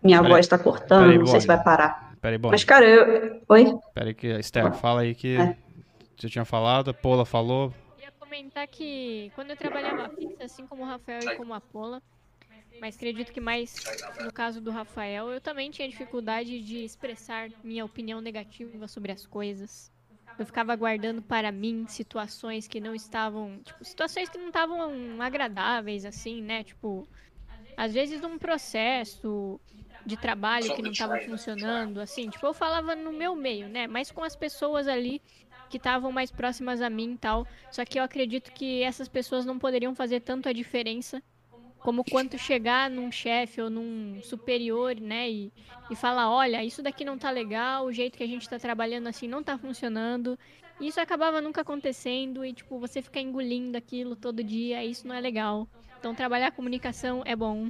Minha Peraí. voz tá cortando, Peraí, não sei se vai parar. Peraí, bom. Mas, cara, eu. Oi? Peraí, que Esther, fala aí que É. você tinha falado, a Paula falou. Eu ia comentar que quando eu trabalhava fixa, assim como o Rafael e como a Pola, mas acredito que mais no caso do Rafael, eu também tinha dificuldade de expressar minha opinião negativa sobre as coisas. Eu ficava guardando para mim situações que não estavam, tipo, situações que não estavam agradáveis assim, né? Tipo, às vezes um processo de trabalho que não estava funcionando, assim, tipo, eu falava no meu meio, né? Mas com as pessoas ali que estavam mais próximas a mim e tal. Só que eu acredito que essas pessoas não poderiam fazer tanto a diferença como quanto chegar num chefe ou num superior, né, e, e falar, olha, isso daqui não tá legal, o jeito que a gente tá trabalhando assim não tá funcionando. E isso acabava nunca acontecendo e, tipo, você ficar engolindo aquilo todo dia, isso não é legal. Então, trabalhar comunicação é bom,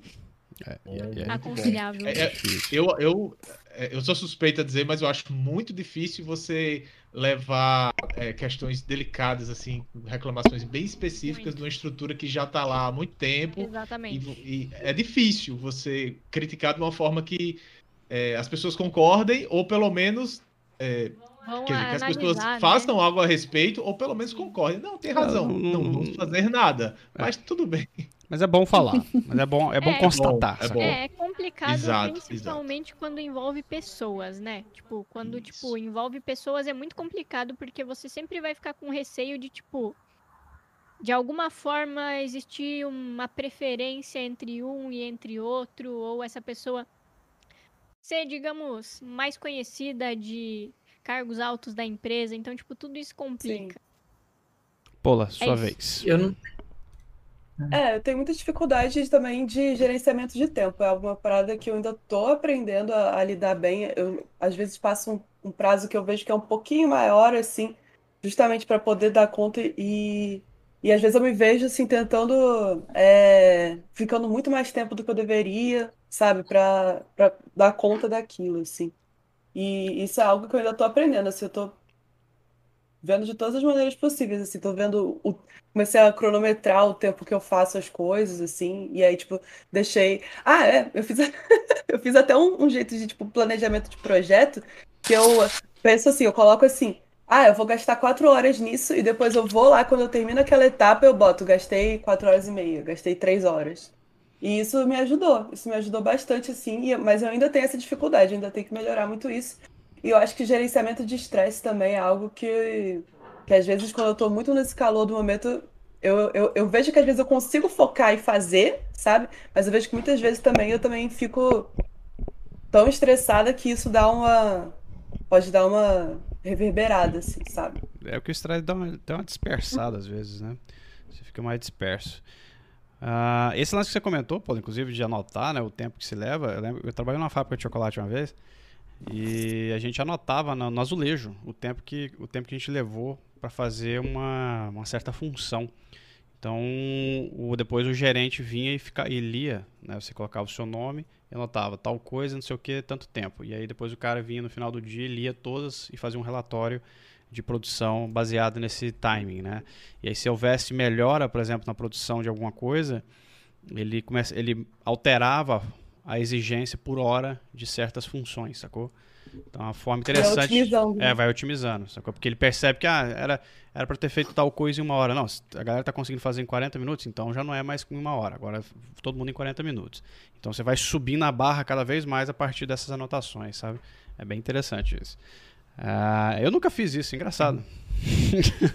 É, e- e- é- aconselhável. É, é, eu, eu, é, eu sou suspeito a dizer, mas eu acho muito difícil você levar é, questões delicadas, assim, reclamações bem específicas Muito. de uma estrutura que já está lá há muito tempo. E, Exatamente. vo- e é difícil você criticar de uma forma que é, as pessoas concordem, ou pelo menos é, Vão quer dizer, que as pessoas né? façam algo a respeito, ou pelo menos concordem. Não, tem razão, não- não, não- vamos fazer nada. Mas tudo bem. Mas é bom falar. <laughs> Mas é bom, é bom É. constatar. É bom. É, é complicado Exato, principalmente quando envolve pessoas, né? Tipo, quando, tipo, envolve pessoas é muito complicado porque você sempre vai ficar com receio de, tipo, de alguma forma existir uma preferência entre um e entre outro, ou essa pessoa ser, digamos, mais conhecida de cargos altos da empresa. Então, tipo, tudo isso complica. Paula, sua isso. vez. Eu não. É, eu tenho muita dificuldade também de gerenciamento de tempo. É alguma parada que eu ainda tô aprendendo a, a lidar bem. Eu, às vezes, passo um, um prazo que eu vejo que é um pouquinho maior, assim, justamente para poder dar conta e, e às vezes eu me vejo, assim, tentando, é, ficando muito mais tempo do que eu deveria, sabe, para para dar conta daquilo, assim. E isso é algo que eu ainda tô aprendendo, assim, eu tô vendo de todas as maneiras possíveis, assim, tô vendo o comecei a cronometrar o tempo que eu faço as coisas, assim, e aí, tipo, deixei. Ah, é, eu fiz, <laughs> eu fiz até um, um jeito de, tipo, planejamento de projeto que eu penso assim, eu coloco assim, ah, eu vou gastar quatro horas nisso e depois eu vou lá, quando eu termino aquela etapa, eu boto, gastei quatro horas e meia, gastei três horas. E isso me ajudou, isso me ajudou bastante, assim, mas eu ainda tenho essa dificuldade, ainda tenho que melhorar muito isso. E eu acho que gerenciamento de estresse também é algo que, que às vezes, quando eu tô muito nesse calor do momento, eu, eu, eu vejo que às vezes eu consigo focar e fazer, sabe? Mas eu vejo que muitas vezes também eu também fico tão estressada que isso dá uma. Pode dar uma reverberada, assim, sabe? É que o estresse dá uma, dá uma dispersada às vezes, né? Você fica mais disperso. Ah, esse lance que você comentou, Paulo, inclusive de anotar né, o tempo que se leva. Eu, lembro, eu trabalhei numa fábrica de chocolate uma vez e a gente anotava no, no azulejo o tempo que, o tempo que a gente levou para fazer uma, uma certa função. Então, o, depois o gerente vinha e, fica, e lia, né? Você colocava o seu nome e anotava tal coisa, não sei o que, tanto tempo. E aí depois o cara vinha no final do dia, lia todas e fazia um relatório de produção baseado nesse timing, né? E aí se houvesse melhora, por exemplo, na produção de alguma coisa, ele começa, ele alterava a exigência por hora de certas funções, sacou? Então, uma forma interessante. otimizando, né? É, vai otimizando, sacou? Porque ele percebe que ah, era era para ter feito tal coisa em uma hora. Não, a galera tá conseguindo fazer em 40 minutos, então já não é mais em uma hora. Agora todo mundo em 40 minutos. Então você vai subindo a barra cada vez mais a partir dessas anotações, sabe? É bem interessante isso. Ah, eu nunca fiz isso, engraçado.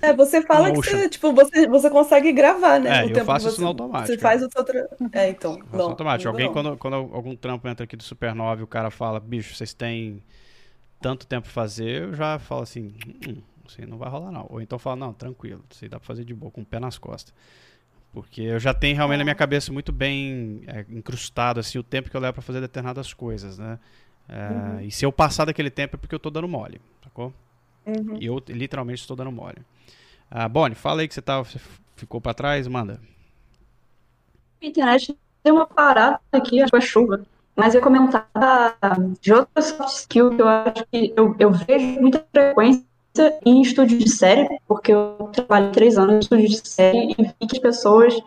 É, você fala que você, tipo, você, você consegue gravar, né? É, o eu faço isso você, no automático, Você é. faz o seu. Tra... É, então. Faço Não, automático. Alguém, não. quando, quando algum trampo entra aqui do Supernova e o cara fala, bicho, vocês têm tanto tempo pra fazer, eu já falo assim, hum, isso aí não vai rolar não. Ou então falo, não, tranquilo, isso aí dá pra fazer de boa, com o pé nas costas. Porque eu já tenho realmente na minha cabeça muito bem é, incrustado assim, o tempo que eu levo pra fazer determinadas coisas, né? É, E se eu passar daquele tempo é porque eu tô dando mole, sacou? Uhum. E eu literalmente estou dando mole. Ah, Bonnie, fala aí que você, tá, você ficou pra trás, manda. A internet deu uma parada aqui, acho que foi a chuva. Mas eu ia comentar de outra soft skill que eu acho que eu, eu vejo muita frequência em estúdio de série, porque eu trabalhei três anos em estúdio de série e vi que as pessoas,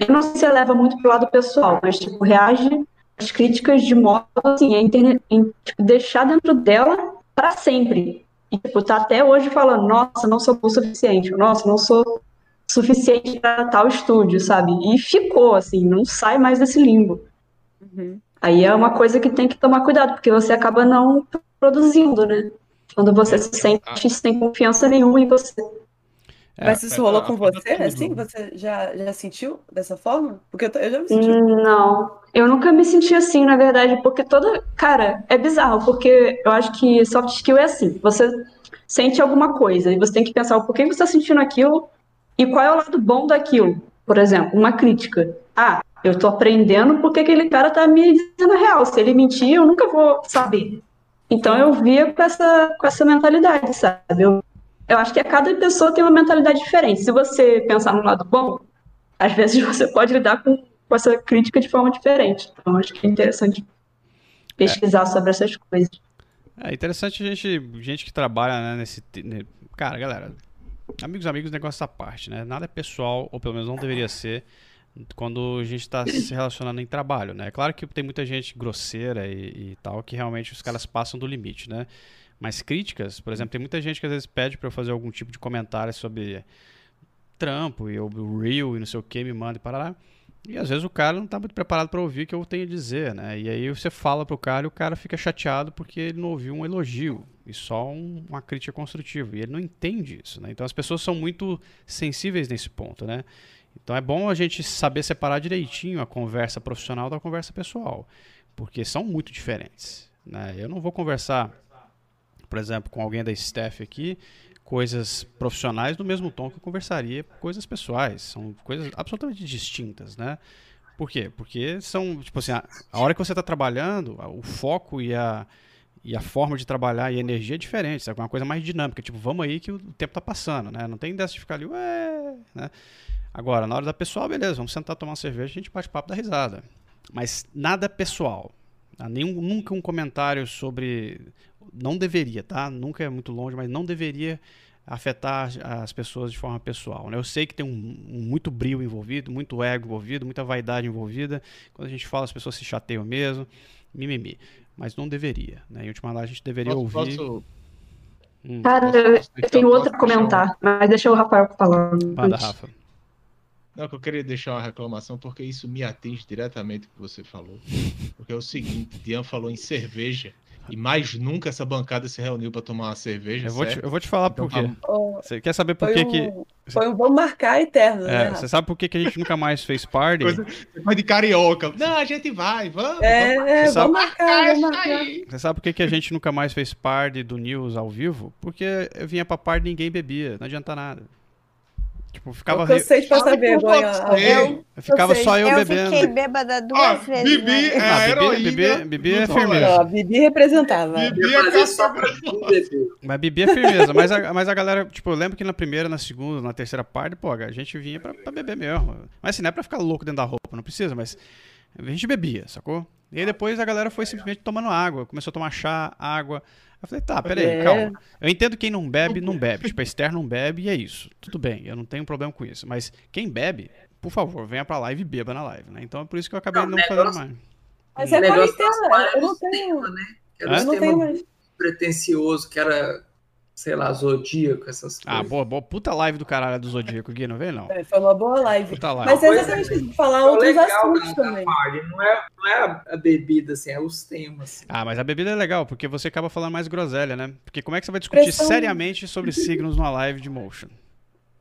eu não sei se leva muito pro lado pessoal, mas tipo, reage as críticas de modo assim, em, em tipo, deixar dentro dela para sempre. E, tipo, tá até hoje falando, nossa, não sou bom o suficiente, nossa, não sou suficiente para tal estúdio, sabe? E ficou, assim, não sai mais desse limbo. Uhum. Aí é uma coisa que tem que tomar cuidado, porque você acaba não produzindo, né? Quando você se sente sem confiança nenhuma em você. É, Mas isso rolou com você, assim? Você já, já sentiu dessa forma? Porque eu, já me senti. Não, eu nunca me senti assim, na verdade, porque toda. Cara, é bizarro, porque eu acho que soft skill é assim: você sente alguma coisa e você tem que pensar o porquê você está sentindo aquilo e qual é o lado bom daquilo. Por exemplo, uma crítica. Ah, eu tô aprendendo porque aquele cara tá me dizendo a real. Se ele mentir, eu nunca vou saber. Então eu via com essa, com essa mentalidade, sabe? Eu eu acho que a cada pessoa tem uma mentalidade diferente. Se você pensar no lado bom, às vezes <laughs> você pode lidar com, com essa crítica de forma diferente. Então, acho que é interessante pesquisar é. sobre essas coisas. É interessante a gente, gente que trabalha né, nesse. Cara, galera, amigos, amigos, negócio essa parte, né? Nada é pessoal, ou pelo menos não deveria ser, quando a gente está se relacionando em trabalho, né? Claro que tem muita gente grosseira e, e tal, que realmente os caras passam do limite, né? Mas críticas, por exemplo, tem muita gente que às vezes pede para eu fazer algum tipo de comentário sobre trampo e o real e não sei o que, me manda e parará. E às vezes o cara não está muito preparado para ouvir o que eu tenho a dizer, né? E aí você fala pro cara e o cara fica chateado porque ele não ouviu um elogio e só um, uma crítica construtiva. E ele não entende isso, né? Então as pessoas são muito sensíveis nesse ponto, né? Então é bom a gente saber separar direitinho a conversa profissional da conversa pessoal, porque são muito diferentes, né? Eu não vou conversar por exemplo, com alguém da staff aqui, coisas profissionais no mesmo tom que eu conversaria coisas pessoais. São coisas absolutamente distintas, né? Por quê? Porque são, tipo assim, a, a hora que você está trabalhando, o foco e a, e a forma de trabalhar e a energia é diferente, é uma coisa mais dinâmica, tipo, vamos aí que o tempo está passando, né? Não tem dessa de ficar ali, ué, né? Agora, na hora da pessoal, beleza, vamos sentar tomar uma cerveja, a gente bate papo da risada. Mas nada pessoal. Nenhum, nunca um comentário sobre não deveria, tá? Nunca é muito longe, mas não deveria afetar as pessoas de forma pessoal. Né? Eu sei que tem um, um, muito brilho envolvido, muito ego envolvido, muita vaidade envolvida. Quando a gente fala, as pessoas se chateiam mesmo, mimimi. Mas não deveria. Né? Em última análise, a gente deveria posso, ouvir. Posso... Hum, Cara, posso, eu tenho outro comentar, mas deixa o Rafael falar. Manda, Rafa. Não, que eu queria deixar uma reclamação, porque isso me atinge diretamente o que você falou. <laughs> Porque é o seguinte, Dian falou em cerveja. E mais nunca essa bancada se reuniu para tomar uma cerveja. Eu vou, te, eu vou te falar então, por quê. Você quer saber por que um, que. Foi um vamos marcar eterno, é, né? Você sabe por que, que a gente nunca mais fez party? Coisa, de carioca. Não, a gente vai, vamos. É, vamos, é, vamos marcar, vamos marcar. Você sabe por que, que a gente nunca mais fez party do News ao vivo? Porque eu vinha pra party e ninguém bebia. Não adianta nada. Tipo, ficava. Eu cansei de passar vergonha. Eu, eu ficava só eu, eu bebendo. Eu fiquei bêbada duas ah, vezes. Bibi né? é ah, Bibi, Bibi, Bibi é firmeza. Não, Bibi representava. Bibi é só Mas Bibi é firmeza. Mas a, mas a galera, tipo, eu lembro que na primeira, na segunda, na terceira parte, pô, a gente vinha pra, pra beber mesmo. Mas assim, não é pra ficar louco dentro da roupa, não precisa, mas a gente bebia, sacou? E aí depois a galera foi simplesmente tomando água, começou a tomar chá, água. Eu falei, tá, peraí, é. calma. Eu entendo quem não bebe, não <laughs> bebe. tipo, a Esther não bebe e é isso. Tudo bem, eu não tenho problema com isso. Mas quem bebe, por favor, venha pra live e beba na live, né? Então é por isso que eu acabei não, não negócio, fazendo mais. Mas é quarentena, eu não tenho. Né? Eu não tenho mais. pretencioso, que era sei lá, Zodíaco, essas ah, coisas. Ah, boa, boa. Puta live do caralho do Zodíaco, Gui, não vem não? É, foi uma boa live. Puta live. Mas é exatamente é, falar outros assuntos também. não, é, não é a bebida, assim, é os temas. Ah, mas a bebida é legal, porque você acaba falando mais groselha, né? Porque como é que você vai discutir Pressão... seriamente sobre signos numa live de motion?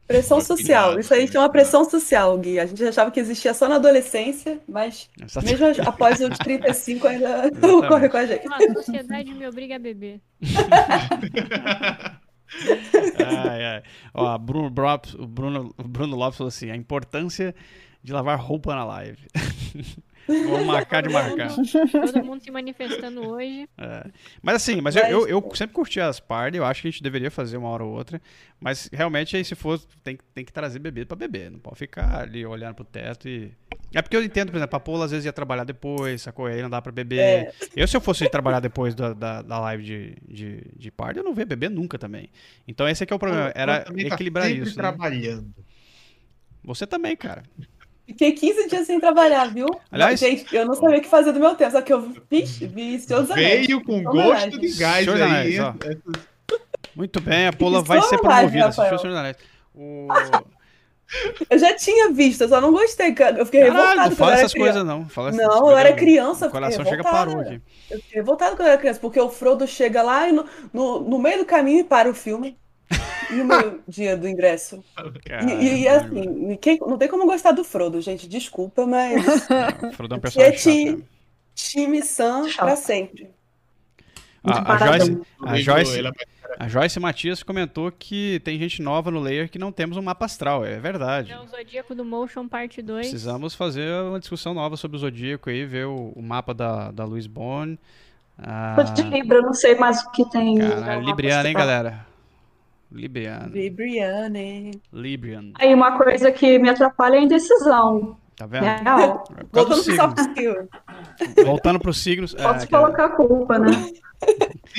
Pressão social. Isso aí chama pressão social, Gui. A gente achava que existia só na adolescência, mas mesmo após os 35 ainda ocorre com a gente. a sociedade me obriga a beber. <laughs> ai, ai. Ó, Bruno, Bruno, Bruno Lopes falou assim: a importância de lavar roupa na live. <laughs> Vou <laughs> marcar de marcar. Todo mundo se manifestando hoje. É. Mas assim, mas, mas... Eu, eu, eu, sempre curti as party, eu acho que a gente deveria fazer uma hora ou outra. Mas realmente aí se for, tem, tem que trazer bebida pra beber. Não pode ficar ali olhando pro teto e. É porque eu entendo, por exemplo, a Paula às vezes ia trabalhar depois, sacou? Aí não dá pra beber. É. Eu, se eu fosse trabalhar depois da, da, da live de, de, de party, eu não ia beber nunca também. Então esse aqui é o problema. Era tá equilibrar tá isso. trabalhando. Né? Você também, cara. Fiquei 15 dias sem trabalhar, viu? Aliás, gente, eu não sabia o que fazer do meu tempo, só que eu vi, vi Seus Anéis. Veio com gosto de gás Senhor aí. Anéis, Muito bem, a Pola vai ser promovida. Assistiu o Senhor dos Anéis. O... Eu já tinha visto, eu só não gostei. Eu fiquei Caralho, revoltado. Não fala essas coisas, não. Fala não, eu era criança. O coração chega parou aqui. Eu fiquei revoltado quando eu era criança, porque o Frodo chega lá e no, no, no meio do caminho para o filme. E o meu <laughs> dia do ingresso. Caralho, e, e, assim, quem, não tem como gostar do Frodo, gente. Desculpa, mas. Não, Frodo é um personagem. É time, time Sam pra sempre. A, a, Joyce, a, Joyce, a Joyce Matias comentou que tem gente nova no Layer que não temos um mapa astral. É verdade. É o Zodíaco do Motion Parte 2. Precisamos fazer uma discussão nova sobre o Zodíaco aí, ver o, o mapa da, da Luiz Bone. Ah, de Libra, não sei mais o que tem. Cara, Libriana, hein, galera? Libriana. Libriana. Librian. Aí uma coisa que me atrapalha é a indecisão. Tá vendo? Real. É Voltando pro soft skill. Voltando pros signos. Pode é, colocar a culpa, né?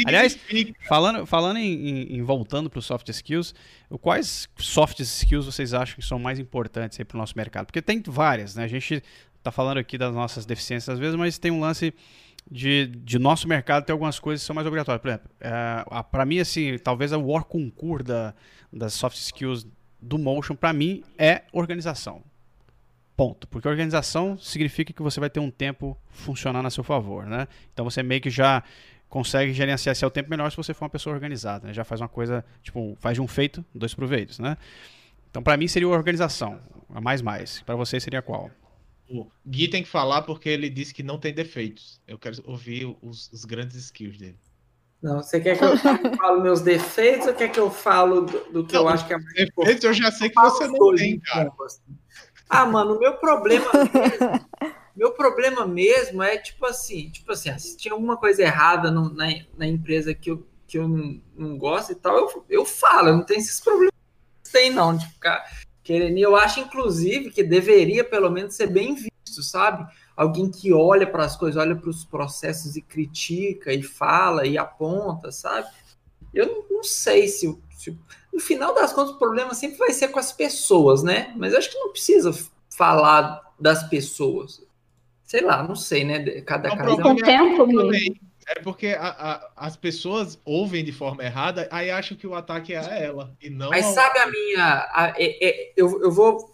Aliás, falando, falando em, em, em voltando para os soft skills, quais soft skills vocês acham que são mais importantes para o nosso mercado? Porque tem várias, né? A gente está falando aqui das nossas deficiências às vezes, mas tem um lance de, de nosso mercado ter algumas coisas que são mais obrigatórias. Por exemplo, é, para mim, assim, talvez a war concur da, das soft skills do motion, para mim, é organização. Ponto. Porque organização significa que você vai ter um tempo funcionando a seu favor, né? Então você meio que já consegue gerenciar seu tempo melhor se você for uma pessoa organizada, né? Já faz uma coisa, tipo, faz de um feito, dois proveitos, né? Então, para mim seria organização, a mais mais. Para você seria qual? O Gui tem que falar porque ele disse que não tem defeitos. Eu quero ouvir os, os grandes skills dele. Não, você quer que eu <laughs> fale meus defeitos ou quer que eu falo do, do que não, eu acho que é mais defeitos eu já sei que você não tem, cara. Assim. Ah, mano, o meu problema Meu problema mesmo é, tipo assim, tipo assim, se tinha alguma coisa errada no, na, na empresa que eu, que eu não, não gosto e tal, eu, eu falo, eu não tenho esses problemas. Tem não, de ficar querendo. E eu acho, inclusive, que deveria pelo menos ser bem visto, sabe? Alguém que olha para as coisas, olha para os processos e critica e fala e aponta, sabe? Eu não, não sei se, se, no final das contas o problema sempre vai ser com as pessoas, né? Mas eu acho que não precisa falar das pessoas sei lá, não sei, né? Cada não, caso. Com tempo mesmo. É porque a, a, as pessoas ouvem de forma errada, aí acham que o ataque é a ela. E não Mas sabe a minha. A, é, é, eu, eu vou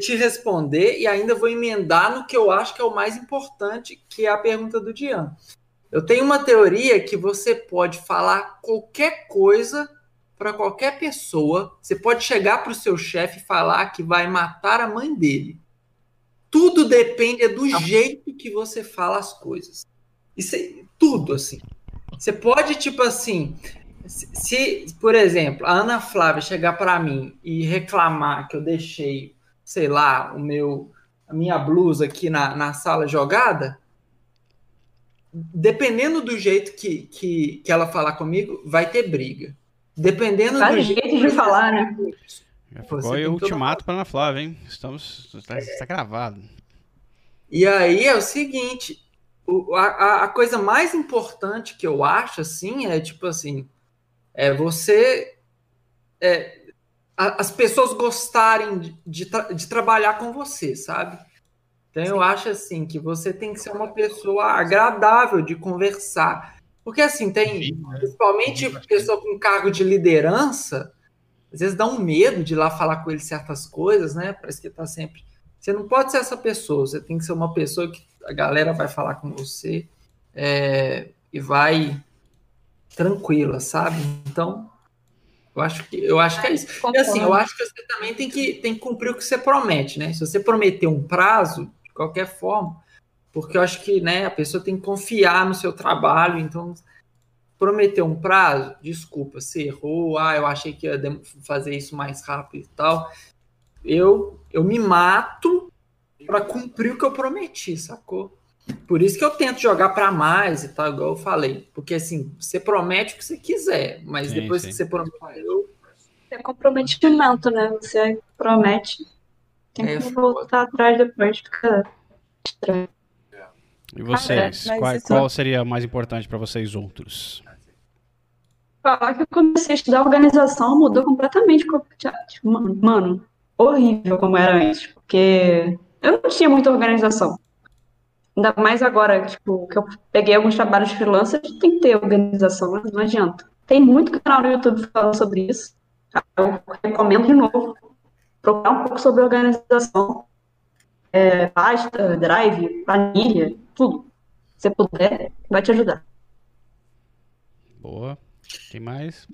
te responder e ainda vou emendar no que eu acho que é o mais importante, que é a pergunta do Dian. Eu tenho uma teoria que você pode falar qualquer coisa para qualquer pessoa. Você pode chegar para o seu chefe e falar que vai matar a mãe dele. Tudo depende do jeito que você fala as coisas. Isso é tudo assim. Você pode tipo assim, se, por exemplo, a Ana Flávia chegar para mim e reclamar que eu deixei, sei lá, o meu a minha blusa aqui na, na sala jogada, dependendo do jeito que, que, que ela falar comigo, vai ter briga. Dependendo do jeito, jeito de falar, né? Já ficou aí o ultimato para Ana Flávia, hein? Estamos. Está, está gravado. E aí é o seguinte: a, a coisa mais importante que eu acho, assim, é tipo assim: é você. É, a, as pessoas gostarem de, de, tra de trabalhar com você, sabe? Então eu acho assim que você tem que ser uma pessoa agradável de conversar. Porque assim, tem né? principalmente pessoa com cargo de liderança, às vezes dá um medo de ir lá falar com ele certas coisas, né? Parece que tá sempre. Você não pode ser essa pessoa, você tem que ser uma pessoa que a galera vai falar com você é, e vai tranquila, sabe? Então, eu acho que eu acho que é isso. E assim, eu acho que você também tem que, tem que cumprir o que você promete, né? Se você prometer um prazo, de qualquer forma, porque eu acho que né, a pessoa tem que confiar no seu trabalho, então prometeu um prazo, desculpa, você errou, ah, eu achei que ia fazer isso mais rápido e tal. Eu, eu me mato para cumprir o que eu prometi, sacou? Por isso que eu tento jogar para mais e tal, igual eu falei. Porque assim, você promete o que você quiser, mas sim, depois sim. que você prometeu. É comprometimento, né? Você promete. Tem é, que voltar atrás depois, fica estranho. E vocês? Ah, qual, qual, seria mais importante para vocês outros? falar que eu comecei a estudar organização, mudou completamente. Mano, horrível como era antes, porque Eu não tinha muita organização. Ainda mais agora, tipo, que eu peguei alguns trabalhos de freelancer, tem que ter organização, mas não adianta. Tem muito canal no YouTube falando sobre isso. Eu recomendo de novo procurar um pouco sobre organização. É, pasta, drive, planilha, tudo. Se puder, vai te ajudar. Boa. Tem mais?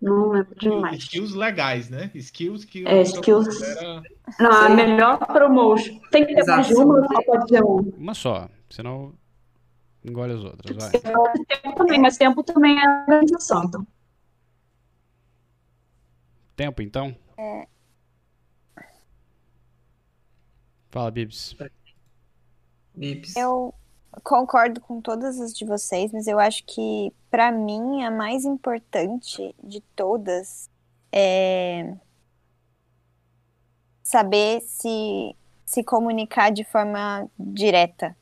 Não lembro demais. Skills legais, né? Skills que é, skills... Considera... Não, a melhor promotion. Tem que ter mais de uma ou só pode ter uma? Uma só, senão engole as outras. Vai. Tempo também, mas tempo também é organização, então. Tempo, então? É. Fala, Bibs. Bibs. Eu concordo com todas as de vocês, mas eu acho que, para mim, a mais importante de todas é saber se, se comunicar de forma direta,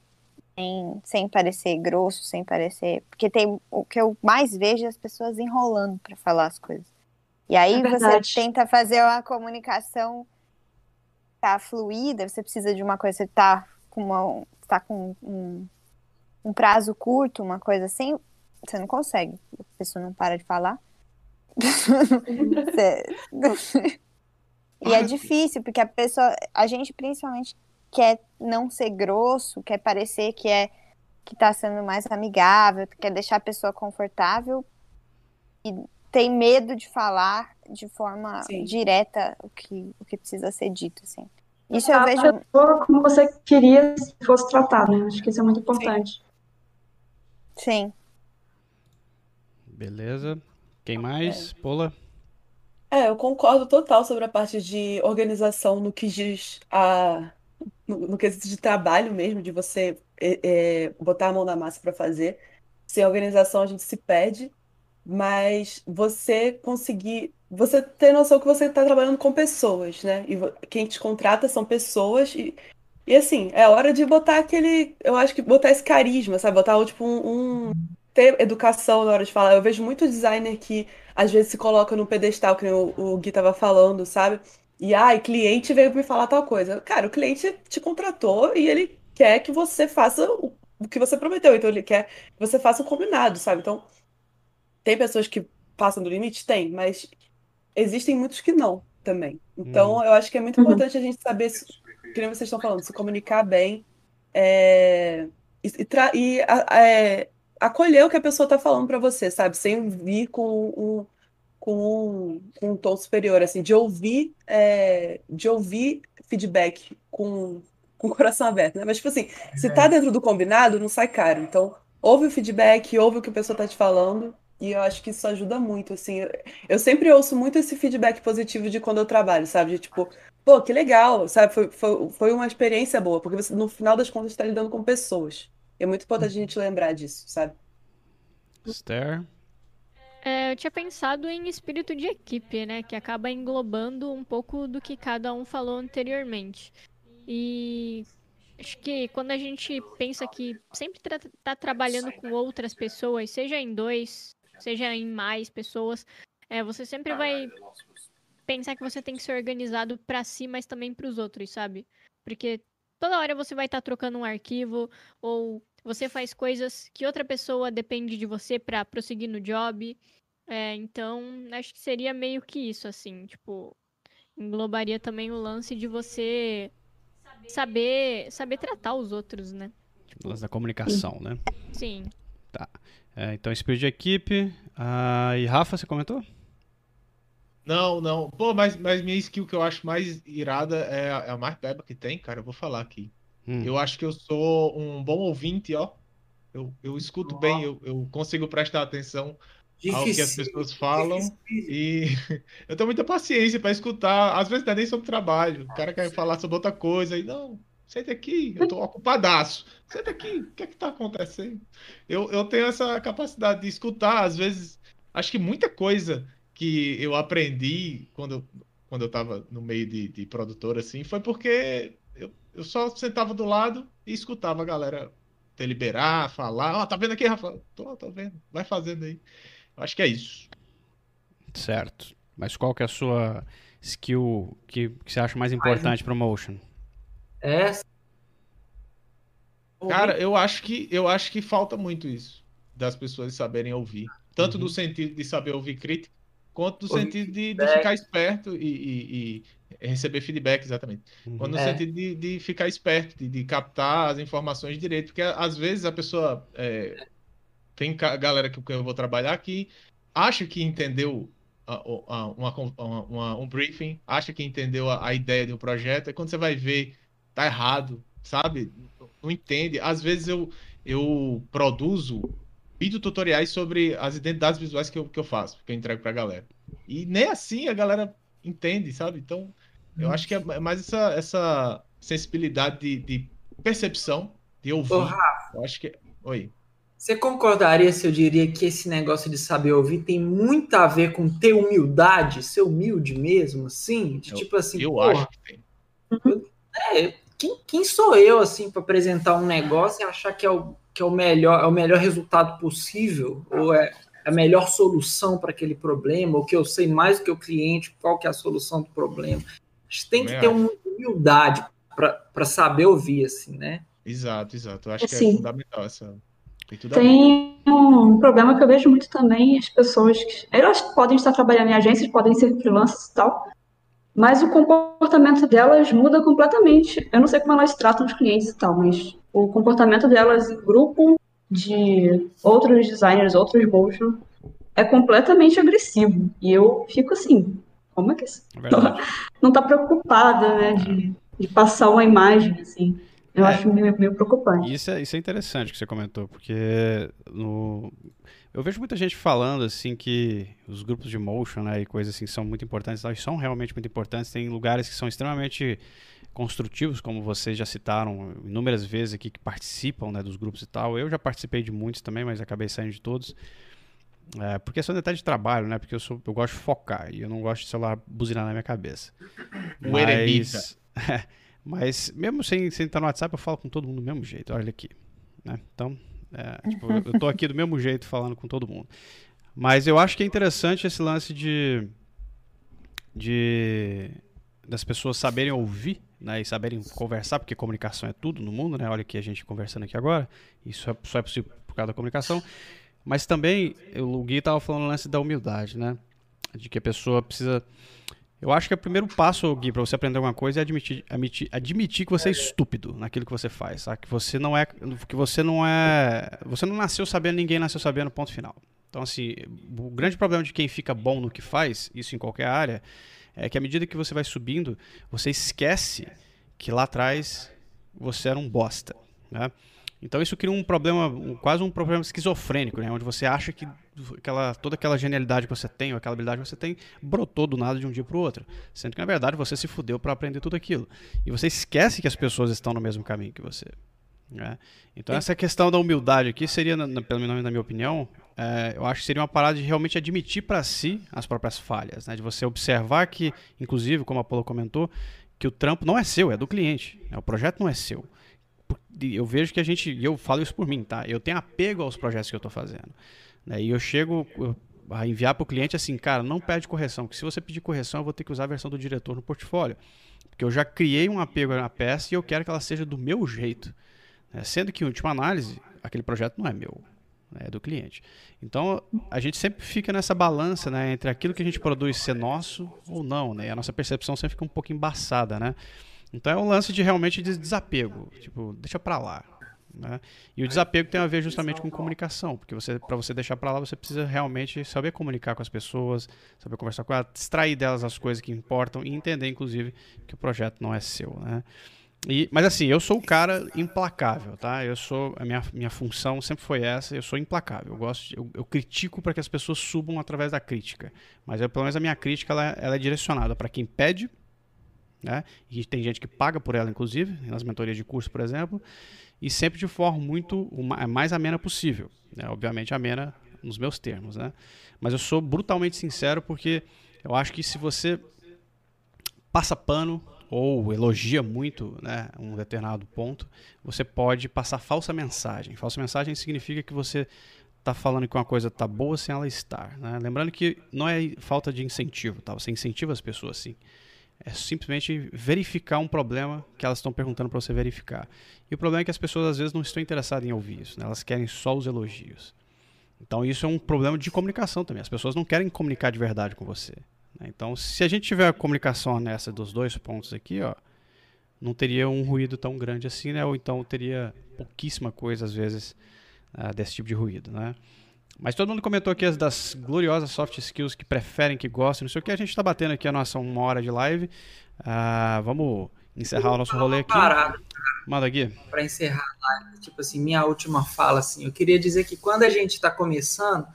sem, sem parecer grosso, sem parecer. Porque tem o que eu mais vejo é as pessoas enrolando para falar as coisas. E aí é você tenta fazer uma comunicação tá fluida, você precisa de uma coisa, você tá com uma, tá com um, um prazo curto, uma coisa assim, você não consegue. A pessoa não para de falar. <laughs> e é difícil, porque a pessoa, a gente principalmente quer não ser grosso, quer parecer que é que tá sendo mais amigável, quer deixar a pessoa confortável e tem medo de falar de forma Sim. direta o que, o que precisa ser dito, assim. Isso eu vejo como você queria que fosse tratado, né? Acho que isso é muito importante. Sim. Beleza. Quem mais? É. Pola? É, eu concordo total sobre a parte de organização no que diz a no, no quesito de trabalho mesmo, de você é, é, botar a mão na massa para fazer. Sem organização a gente se perde, mas você conseguir. Você ter noção que você está trabalhando com pessoas, né? E quem te contrata são pessoas. E, e assim, é hora de botar aquele. Eu acho que botar esse carisma, sabe? Botar tipo um, um ter educação na hora de falar. Eu vejo muito designer que às vezes se coloca no pedestal, que o, o Gui tava falando, sabe? E ai, cliente veio me falar tal coisa. Cara, o cliente te contratou e ele quer que você faça o, o que você prometeu. Então ele quer que você faça o combinado, sabe? Então, tem pessoas que passam do limite? Tem, mas existem muitos que não também. Então, hum. eu acho que é muito uhum. importante a gente saber, se, que nem vocês estão falando, se comunicar bem é, e, e, e é, acolher o que a pessoa está falando para você, sabe? Sem vir com um, com com um tom superior, assim, de ouvir, é, de ouvir feedback com, com o coração aberto, né? Mas, tipo assim, se tá dentro do combinado, não sai caro. Então, ouve o feedback, ouve o que a pessoa tá te falando, e eu acho que isso ajuda muito, assim. Eu sempre ouço muito esse feedback positivo de quando eu trabalho, sabe? De tipo, pô, que legal, sabe? Foi, foi, foi uma experiência boa, porque você, no final das contas, está lidando com pessoas. É muito importante a gente lembrar disso, sabe? Esther? É, eu tinha pensado em espírito de equipe, né? Que acaba englobando um pouco do que cada um falou anteriormente. E acho que quando a gente pensa que sempre tra tá trabalhando com outras pessoas, seja em dois, seja em mais pessoas, é, você sempre vai pensar que você tem que ser organizado para si, mas também para os outros, sabe? Porque toda hora você vai estar tá trocando um arquivo ou você faz coisas que outra pessoa depende de você para prosseguir no job. É, então, acho que seria meio que isso, assim, tipo, englobaria também o lance de você saber saber tratar os outros, né? Tipo, lance da comunicação, né? Sim. Tá. É, então, espírito de equipe. Ah, e Rafa, você comentou? Não, não. Pô, mas, mas minha skill que eu acho mais irada é a, é a mais beba que tem, cara. Eu vou falar aqui. Hum. Eu acho que eu sou um bom ouvinte, ó. Eu, eu escuto bem, eu, eu consigo prestar atenção Difícil. ao que as pessoas falam Difícil. e <laughs> eu tenho muita paciência para escutar. Às vezes não é nem sobre trabalho. O cara quer falar sobre outra coisa e não, senta aqui, eu tô ocupadaço. Senta aqui, o que é que tá acontecendo? Eu, eu tenho essa capacidade de escutar, às vezes, acho que muita coisa que eu aprendi quando, quando eu tava no meio de, de produtor, assim, foi porque eu, eu só sentava do lado e escutava a galera deliberar, falar. Ó, oh, tá vendo aqui, Rafa? Tô, tô vendo. Vai fazendo aí. Eu acho que é isso. Certo. Mas qual que é a sua skill que, que você acha mais importante para o motion? É. Cara, eu acho que eu acho que falta muito isso das pessoas saberem ouvir, tanto uhum. no sentido de saber ouvir crítica, quanto no sentido de, de, ficar esperto e, e, e, receber feedback, exatamente. Uhum. Quanto no é. sentido de, de, ficar esperto, de, de, captar as informações direito, porque às vezes a pessoa é, tem galera que eu vou trabalhar aqui acha que entendeu uma, uma, uma, um briefing, acha que entendeu a, a ideia do projeto, e quando você vai ver, tá errado, sabe? Não entende. Às vezes eu, eu produzo vídeo tutoriais sobre as identidades visuais que eu, que eu faço, que eu entrego pra galera. E nem assim a galera entende, sabe? Então, eu acho que é mais essa, essa sensibilidade de, de percepção, de ouvir. Ô, eu acho que. Oi. Você concordaria se eu diria que esse negócio de saber ouvir tem muito a ver com ter humildade, ser humilde mesmo, assim? De, eu, tipo assim. Eu porra, acho que tem. É, quem, quem sou eu, assim, para apresentar um negócio e achar que é o, que é o melhor, é o melhor resultado possível? Ou é a melhor solução para aquele problema? Ou que eu sei mais do que o cliente, qual que é a solução do problema? A gente tem que ter uma humildade para saber ouvir, assim, né? Exato, exato. Eu acho assim, que é fundamental essa tem um problema que eu vejo muito também, as pessoas que elas podem estar trabalhando em agências, podem ser freelancers e tal, mas o comportamento delas muda completamente. Eu não sei como elas tratam os clientes e tal, mas o comportamento delas em grupo de outros designers, outros motion, é completamente agressivo. E eu fico assim, como é que isso? É <laughs> não está preocupada, né, de, de passar uma imagem, assim. Eu é, acho meio, meio, preocupante. Isso é, isso é interessante que você comentou, porque no, eu vejo muita gente falando assim que os grupos de motion né, e coisas assim são muito importantes, elas são realmente muito importantes. Tem lugares que são extremamente construtivos, como vocês já citaram inúmeras vezes aqui, que participam né, dos grupos e tal. Eu já participei de muitos também, mas acabei saindo de todos. É, porque são detalhes de trabalho, né? Porque eu, sou, eu gosto de focar e eu não gosto de celular buzinar na minha cabeça. O mas, <laughs> Mas mesmo sem, sem estar no WhatsApp, eu falo com todo mundo do mesmo jeito. Olha aqui. Né? Então, é, tipo, eu, tô aqui do mesmo jeito falando com todo mundo. Mas eu acho que é interessante esse lance de, de das pessoas saberem ouvir né, e saberem conversar, porque comunicação é tudo no mundo, né? Olha aqui a gente conversando aqui agora, isso só é possível por causa da comunicação. Mas também, o Gui estava falando o lance da humildade, né? De que a pessoa precisa eu acho que o primeiro passo, Gui, para você aprender alguma coisa é admitir, admitir, admitir que você é estúpido naquilo que você faz, sabe? Que você não é, que você não é, você não nasceu sabendo, ninguém nasceu sabendo, ponto final. Então, assim, o grande problema de quem fica bom no que faz, isso em qualquer área, é que à medida que você vai subindo, você esquece que lá atrás você era um bosta, né? Então isso cria um problema, um, quase um problema esquizofrênico, né? Onde você acha que aquela, toda aquela genialidade que você tem, ou aquela habilidade que você tem, brotou do nada de um dia para o outro. Sendo que, na verdade, você se fudeu para aprender tudo aquilo. E você esquece que as pessoas estão no mesmo caminho que você. Né? Então essa questão da humildade aqui seria, na, pelo menos na minha opinião, é, eu acho que seria uma parada de realmente admitir para si as próprias falhas, né? de você observar que, inclusive, como a Apolo comentou, que o trampo não é seu, é do cliente. Né? O projeto não é seu eu vejo que a gente, e eu falo isso por mim, tá? Eu tenho apego aos projetos que eu estou fazendo. Né? E eu chego a enviar para o cliente assim, cara, não pede correção, porque se você pedir correção, eu vou ter que usar a versão do diretor no portfólio. Porque eu já criei um apego na peça e eu quero que ela seja do meu jeito. Né? Sendo que, em última análise, aquele projeto não é meu, né? do cliente. Então, a gente sempre fica nessa balança né? entre aquilo que a gente produz ser nosso ou não. Né? A nossa percepção sempre fica um pouco embaçada, né? Então é um lance de realmente de desapego, tipo, deixa para lá. Né? E o desapego tem a ver justamente com comunicação, porque você, para você deixar para lá, você precisa realmente saber comunicar com as pessoas, saber conversar com elas, extrair delas as coisas que importam e entender, inclusive, que o projeto não é seu, né? E, mas assim, eu sou o cara implacável, tá? Eu sou a minha, minha função sempre foi essa. Eu sou implacável. Eu gosto, eu, eu, critico para que as pessoas subam através da crítica. Mas eu, pelo menos a minha crítica ela, ela é direcionada para quem pede né? E tem gente que paga por ela, inclusive, nas mentorias de curso, por exemplo, e sempre de forma muito mais amena possível. Né? Obviamente, amena nos meus termos. Né? Mas eu sou brutalmente sincero porque eu acho que se você passa pano ou elogia muito né, um determinado ponto, você pode passar falsa mensagem. Falsa mensagem significa que você está falando que uma coisa está boa sem ela estar. Né? Lembrando que não é falta de incentivo, tá? você incentiva as pessoas sim. é simplesmente verificar um problema que elas estão perguntando para você verificar. E o problema é que as pessoas às vezes não estão interessadas em ouvir isso, né? elas querem só os elogios. Então isso é um problema de comunicação também. As pessoas não querem comunicar de verdade com você. Né? Então, se a gente tiver a comunicação nessa dos dois pontos aqui, ó, não teria um ruído tão grande assim, né? Ou então teria pouquíssima coisa às vezes uh, desse tipo de ruído, né? Mas todo mundo comentou aqui as das gloriosas soft skills que preferem, que gostam, não sei o que. A gente está batendo aqui a nossa uma hora de live. Uh, vamos encerrar o nosso rolê aqui. Parada, Manda aqui. Para encerrar a live, tipo assim, minha última fala, assim, eu queria dizer que quando a gente está começando,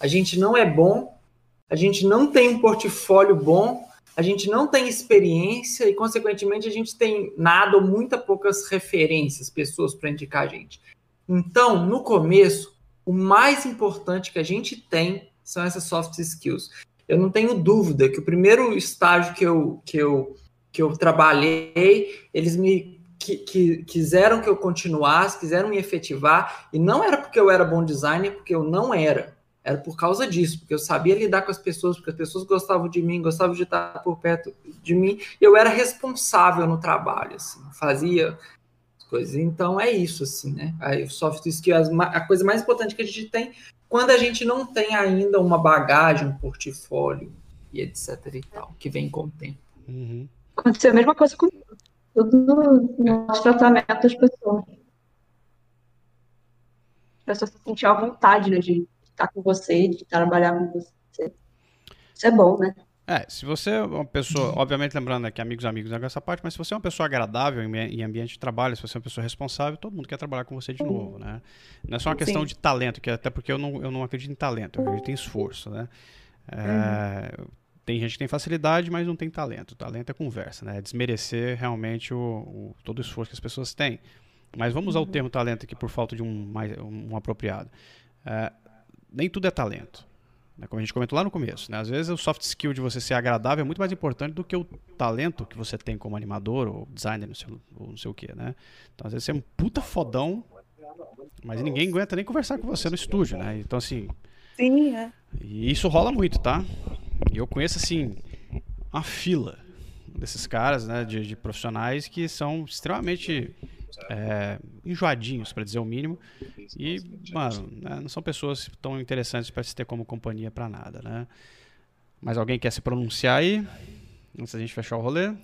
a gente não é bom, a gente não tem um portfólio bom, a gente não tem experiência e, consequentemente, a gente tem nada ou muito poucas referências, pessoas para indicar a gente. Então, no começo, o mais importante que a gente tem são essas soft skills. Eu não tenho dúvida que o primeiro estágio que eu, que eu, que eu trabalhei, eles me que, que, quiseram que eu continuasse, quiseram me efetivar, e não era porque eu era bom designer, porque eu não era. Era por causa disso, porque eu sabia lidar com as pessoas, porque as pessoas gostavam de mim, gostavam de estar por perto de mim. Eu era responsável no trabalho, assim, fazia coisas. Então é isso, assim, né? Aí, o soft skills, a coisa mais importante que a gente tem quando a gente não tem ainda uma bagagem, um portfólio e etc e tal, que vem com o tempo. Uhum. Aconteceu a mesma coisa com tudo no nosso tratamento das pessoas. As pessoas se sentiam à vontade, né, de estar com você, de trabalhar com você. Isso é bom, né? É, se você é uma pessoa, obviamente lembrando que amigos amigos nessa parte, mas se você é uma pessoa agradável em ambiente de trabalho, se você é uma pessoa responsável, todo mundo quer trabalhar com você de novo, né? Não é só uma questão Sim. de talento, que até porque eu não, eu não acredito em talento, eu acredito em esforço, né? É, uhum. Tem gente que tem facilidade, mas não tem talento. Talento é conversa, né? É desmerecer realmente o, o, todo o esforço que as pessoas têm. Mas vamos usar uhum. o termo talento aqui por falta de um, mais, um apropriado. É, nem tudo é talento. Né? Como a gente comentou lá no começo. Né? Às vezes o soft skill de você ser agradável é muito mais importante do que o talento que você tem como animador ou designer, não sei, ou não sei o que. Né? Então às vezes você é um puta fodão, mas ninguém aguenta nem conversar com você no estúdio. Né? Então assim. Sim, é. E isso rola muito, tá? E eu conheço assim uma fila desses caras, né, de, de profissionais que são extremamente é, enjoadinhos, para dizer o mínimo. E, mano, né, não são pessoas tão interessantes para se ter como companhia para nada, né? Mas alguém quer se pronunciar aí? Antes da gente fechar o rolê?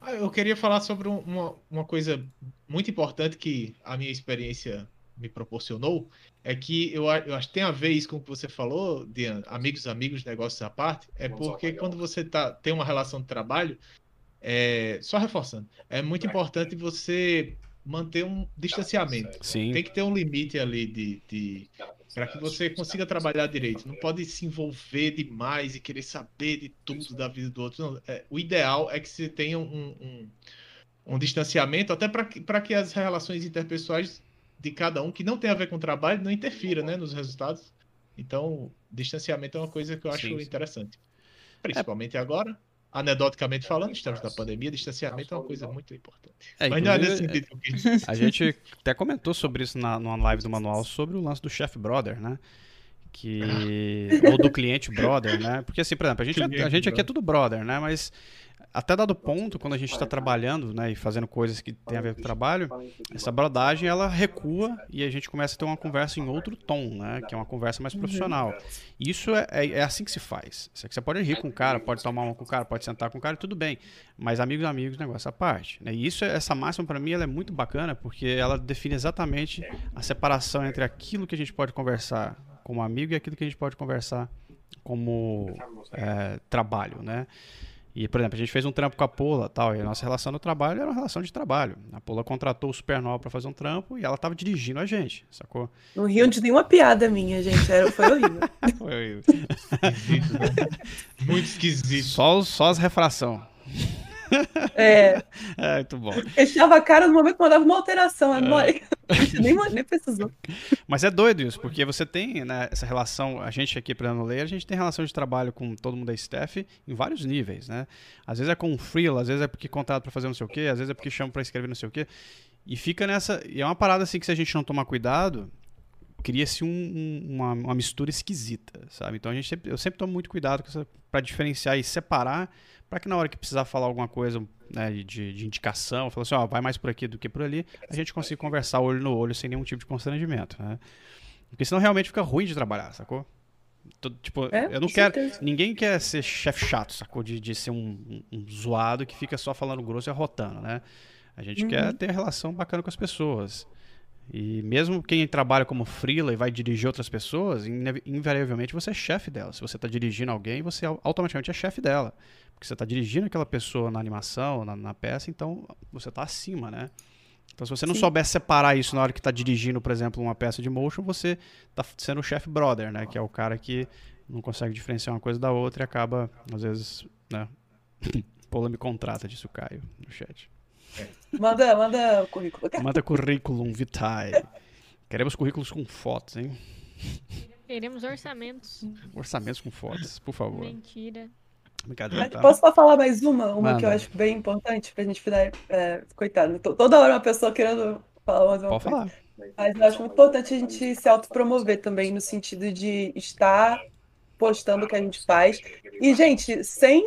Ah, eu queria falar sobre uma, uma coisa muito importante que a minha experiência me proporcionou, é que eu, eu acho que tem a ver isso com o que você falou, de amigos, amigos, negócios à parte, é porque quando você tá, tem uma relação de trabalho, é, só reforçando, é muito importante você manter um distanciamento. Sim. Tem que ter um limite ali de, de para que você consiga trabalhar direito. Não pode se envolver demais e querer saber de tudo da vida do outro. Não, é, o ideal é que você tenha um, um, um distanciamento, até para que, que as relações interpessoais de cada um, que não tem a ver com o trabalho, não interfira né, nos resultados. Então, distanciamento é uma coisa que eu acho sim, sim. interessante. Principalmente é... agora, anedoticamente falando, estamos na pandemia, distanciamento é uma coisa muito importante. É, Mas não é nesse sentido que A gente até comentou sobre isso na, numa live do manual, sobre o lance do chef brother, né? Que... <laughs> Ou do cliente brother, né? Porque assim, por exemplo, a gente, é, a gente aqui é tudo brother, né? Mas até dado ponto, quando a gente está trabalhando né, e fazendo coisas que tem a ver com o trabalho, essa brodagem ela recua e a gente começa a ter uma conversa em outro tom, né, que é uma conversa mais profissional. Isso é, é, é assim que se faz. Você pode rir com o cara, pode tomar uma com o cara, pode sentar com o cara, tudo bem. Mas amigos, amigos, negócio à parte. Né? E isso, essa máxima para mim, ela é muito bacana porque ela define exatamente a separação entre aquilo que a gente pode conversar como amigo e aquilo que a gente pode conversar como é, trabalho, né? E, por exemplo, a gente fez um trampo com a Pola tal, e a nossa relação no trabalho era uma relação de trabalho. A Pola contratou o Supernova para fazer um trampo e ela estava dirigindo a gente, sacou? Não riam de nenhuma piada minha, gente. Era, foi horrível. <laughs> foi horrível. Esquisito, né? Muito esquisito. Só, só as refração. É. <laughs> É, muito bom. Fechava a cara no momento que mandava uma alteração. É. <laughs> nem, nem precisou. Mas é doido isso, porque você tem né, essa relação. A gente aqui, para ler, a gente tem relação de trabalho com todo mundo da staff em vários níveis, né? Às vezes é com um freela, às vezes é porque contrato para fazer não sei o quê, às vezes é porque chama para escrever não sei o quê. E fica nessa. E é uma parada assim que se a gente não tomar cuidado, cria-se um, uma, uma, mistura esquisita, sabe? Então a gente sempre, eu sempre tomo muito cuidado para diferenciar e separar, para que na hora que precisar falar alguma coisa né, de, de, indicação, falar assim, ó, vai mais por aqui do que por ali, a gente consiga conversar olho no olho sem nenhum tipo de constrangimento, né? Porque senão realmente fica ruim de trabalhar, sacou? tipo, é, eu não quero. Certeza. Ninguém quer ser chefe chato, sacou? De, de ser um, um, um, zoado que fica só falando grosso e arrotando, né? A gente uhum. quer ter relação bacana com as pessoas. E mesmo quem trabalha como freela e vai dirigir outras pessoas, invariavelmente você é chefe dela. Se você está dirigindo alguém, você automaticamente é chefe dela. Porque você está dirigindo aquela pessoa na animação, na, na peça, então você está acima, né? Então, se você não Sim. souber separar isso na hora que está dirigindo, por exemplo, uma peça de motion, você está sendo o chef brother, né? Que é o cara que não consegue diferenciar uma coisa da outra e acaba, às vezes, né? <laughs> Pola me contrata, disse o Caio no chat. Manda, manda currículo. <laughs> Manda currículo vitae. Queremos currículos com fotos, hein? Queremos orçamentos. Orçamentos com fotos, por favor. Mentira. Brincadeira, tá? Posso só falar mais uma? Uma Manda. que eu acho bem importante pra gente final. É, coitado, toda hora uma pessoa querendo falar mais uma Pode coisa. falar. Mas eu acho muito importante a gente se autopromover também, no sentido de estar postando o que a gente faz. E, gente, sem,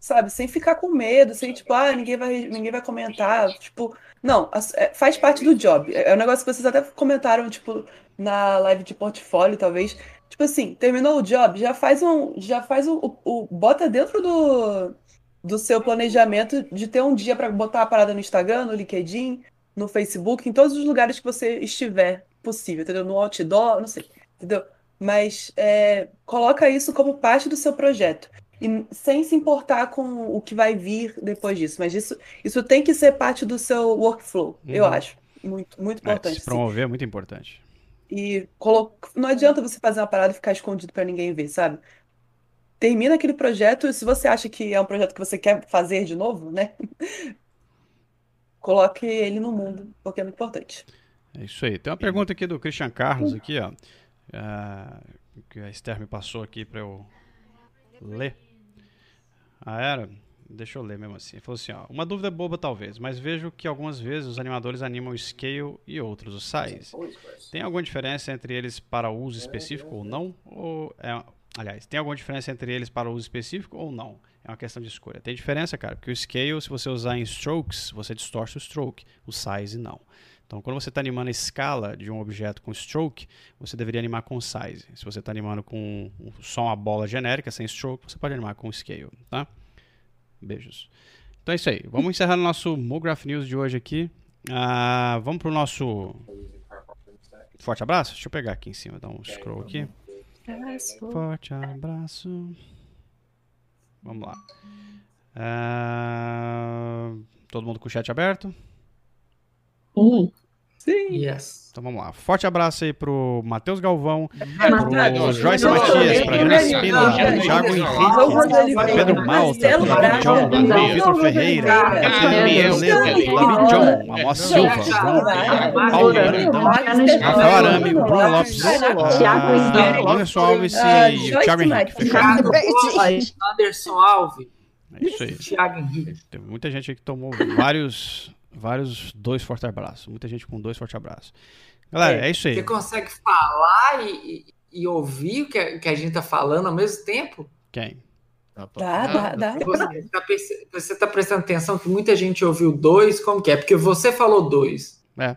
sabe, sem ficar com medo, sem, tipo, ah, ninguém vai, ninguém vai comentar. Tipo, não, é, faz parte do job. É um negócio que vocês até comentaram, tipo, na live de portfólio, talvez. Tipo assim, terminou o job, já faz um. Já faz o. o, o bota dentro do, do seu planejamento de ter um dia para botar a parada no Instagram, no LinkedIn, no Facebook, em todos os lugares que você estiver possível, entendeu? No outdoor, não sei, entendeu? Mas é, coloca isso como parte do seu projeto. E sem se importar com o que vai vir depois disso. Mas isso, isso tem que ser parte do seu workflow, uhum. eu acho. Muito, muito importante. É, se promover sim. é muito importante. E colo... não adianta você fazer uma parada e ficar escondido para ninguém ver, sabe? Termina aquele projeto, se você acha que é um projeto que você quer fazer de novo, né? <laughs> Coloque ele no mundo, porque é muito importante. É isso aí. Tem uma pergunta aqui do Christian Carlos aqui, ó. Uh, que a Esther me passou aqui para eu ler. Ah, era? Deixa eu ler mesmo assim. Ele falou assim: ó, uma dúvida boba talvez, mas vejo que algumas vezes os animadores animam o scale e outros o size. Tem alguma diferença entre eles para uso específico ou não? Ou é, aliás, tem alguma diferença entre eles para uso específico ou não? É uma questão de escolha. Tem diferença, cara, porque o scale, se você usar em strokes, você distorce o stroke, o size não. Então, quando você está animando a escala de um objeto com stroke, você deveria animar com size. Se você está animando com só uma bola genérica, sem stroke, você pode animar com scale, tá? Beijos. Então é isso aí. Vamos encerrar o nosso Mograph News de hoje aqui. Uh, vamos pro nosso forte abraço. Deixa eu pegar aqui em cima, dar um scroll aqui. Forte abraço. Vamos lá. Uh, todo mundo com o chat aberto? Sim. Sim. Yes. Então vamos lá. Forte abraço aí pro Matheus Galvão, pro Joyce Matias, pra Jana Espínola, pro Thiago Henrique, Pedro Malta, pro David John, pro Vitor Ferreira, Pedro Ledo, David John, Silva, Paulo Brandão, Rafael Arame, o Bruno Lopes, Anderson Alves e o Thiago Henrique. Anderson Alves. É isso aí. Thiago Henrique. Tem muita gente aí que tomou vários vários dois fortes abraços. Muita gente com dois fortes abraços. Galera, é, é, isso aí. Você consegue falar e, e, ouvir o que a, que a gente tá falando ao mesmo tempo? Quem? Dá, dá, dá. Você tá, você tá prestando atenção que muita gente ouviu dois, como que é? Porque você falou dois. É.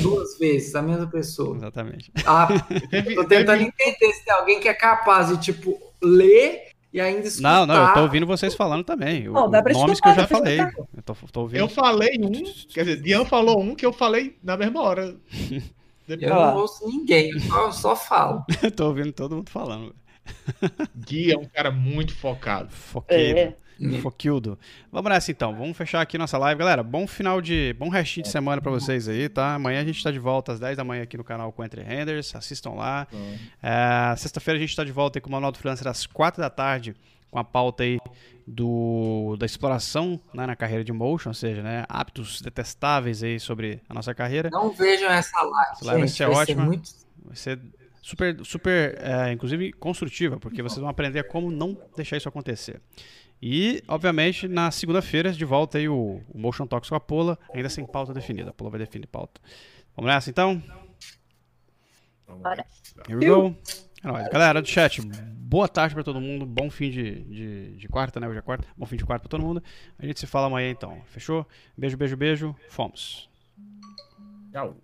Duas vezes, a mesma pessoa. Exatamente. Ah, <laughs> tô tentando entender se tem alguém que é capaz de, tipo, ler e ainda escutar. Não, não, eu tô ouvindo vocês falando também. Não, dá pra nomes que eu já falei. Eu, tô, tô ouvindo. eu falei um, quer dizer, Dian falou um que eu falei na mesma hora. Depois... <laughs> Eu não ouço ninguém, eu só, só falo. <laughs> eu tô ouvindo todo mundo falando. Gui é um cara muito focado. Foqueiro. É. Foquildo. Vamos nessa então, vamos fechar aqui nossa live. Galera, bom final de. Bom restinho de semana pra vocês aí, tá? Amanhã a gente tá de volta às 10 da manhã aqui no canal com Entre Renders. Assistam lá. É, Sexta-feira a gente tá de volta aí com o Manual do Freelancer às 4 da tarde, com a pauta aí do, da exploração né, na carreira de motion, ou seja, né, hábitos detestáveis aí sobre a nossa carreira. Não vejam essa live. Essa live vai ser vai ótima. Ser muito... Vai ser super, super é, inclusive construtiva, porque vocês vão aprender como não deixar isso acontecer. E, obviamente, na segunda-feira, de volta aí o, o Motion Talks com a Pola, ainda sem pauta definida. A Pola vai definir pauta. Vamos nessa então? Bora. Here we go. É nóis. Galera do chat, boa tarde pra todo mundo. Bom fim de, de, de quarta, né? Hoje é quarta. Bom fim de quarta pra todo mundo. A gente se fala amanhã então. Fechou? Beijo, beijo, beijo. Fomos. Tchau.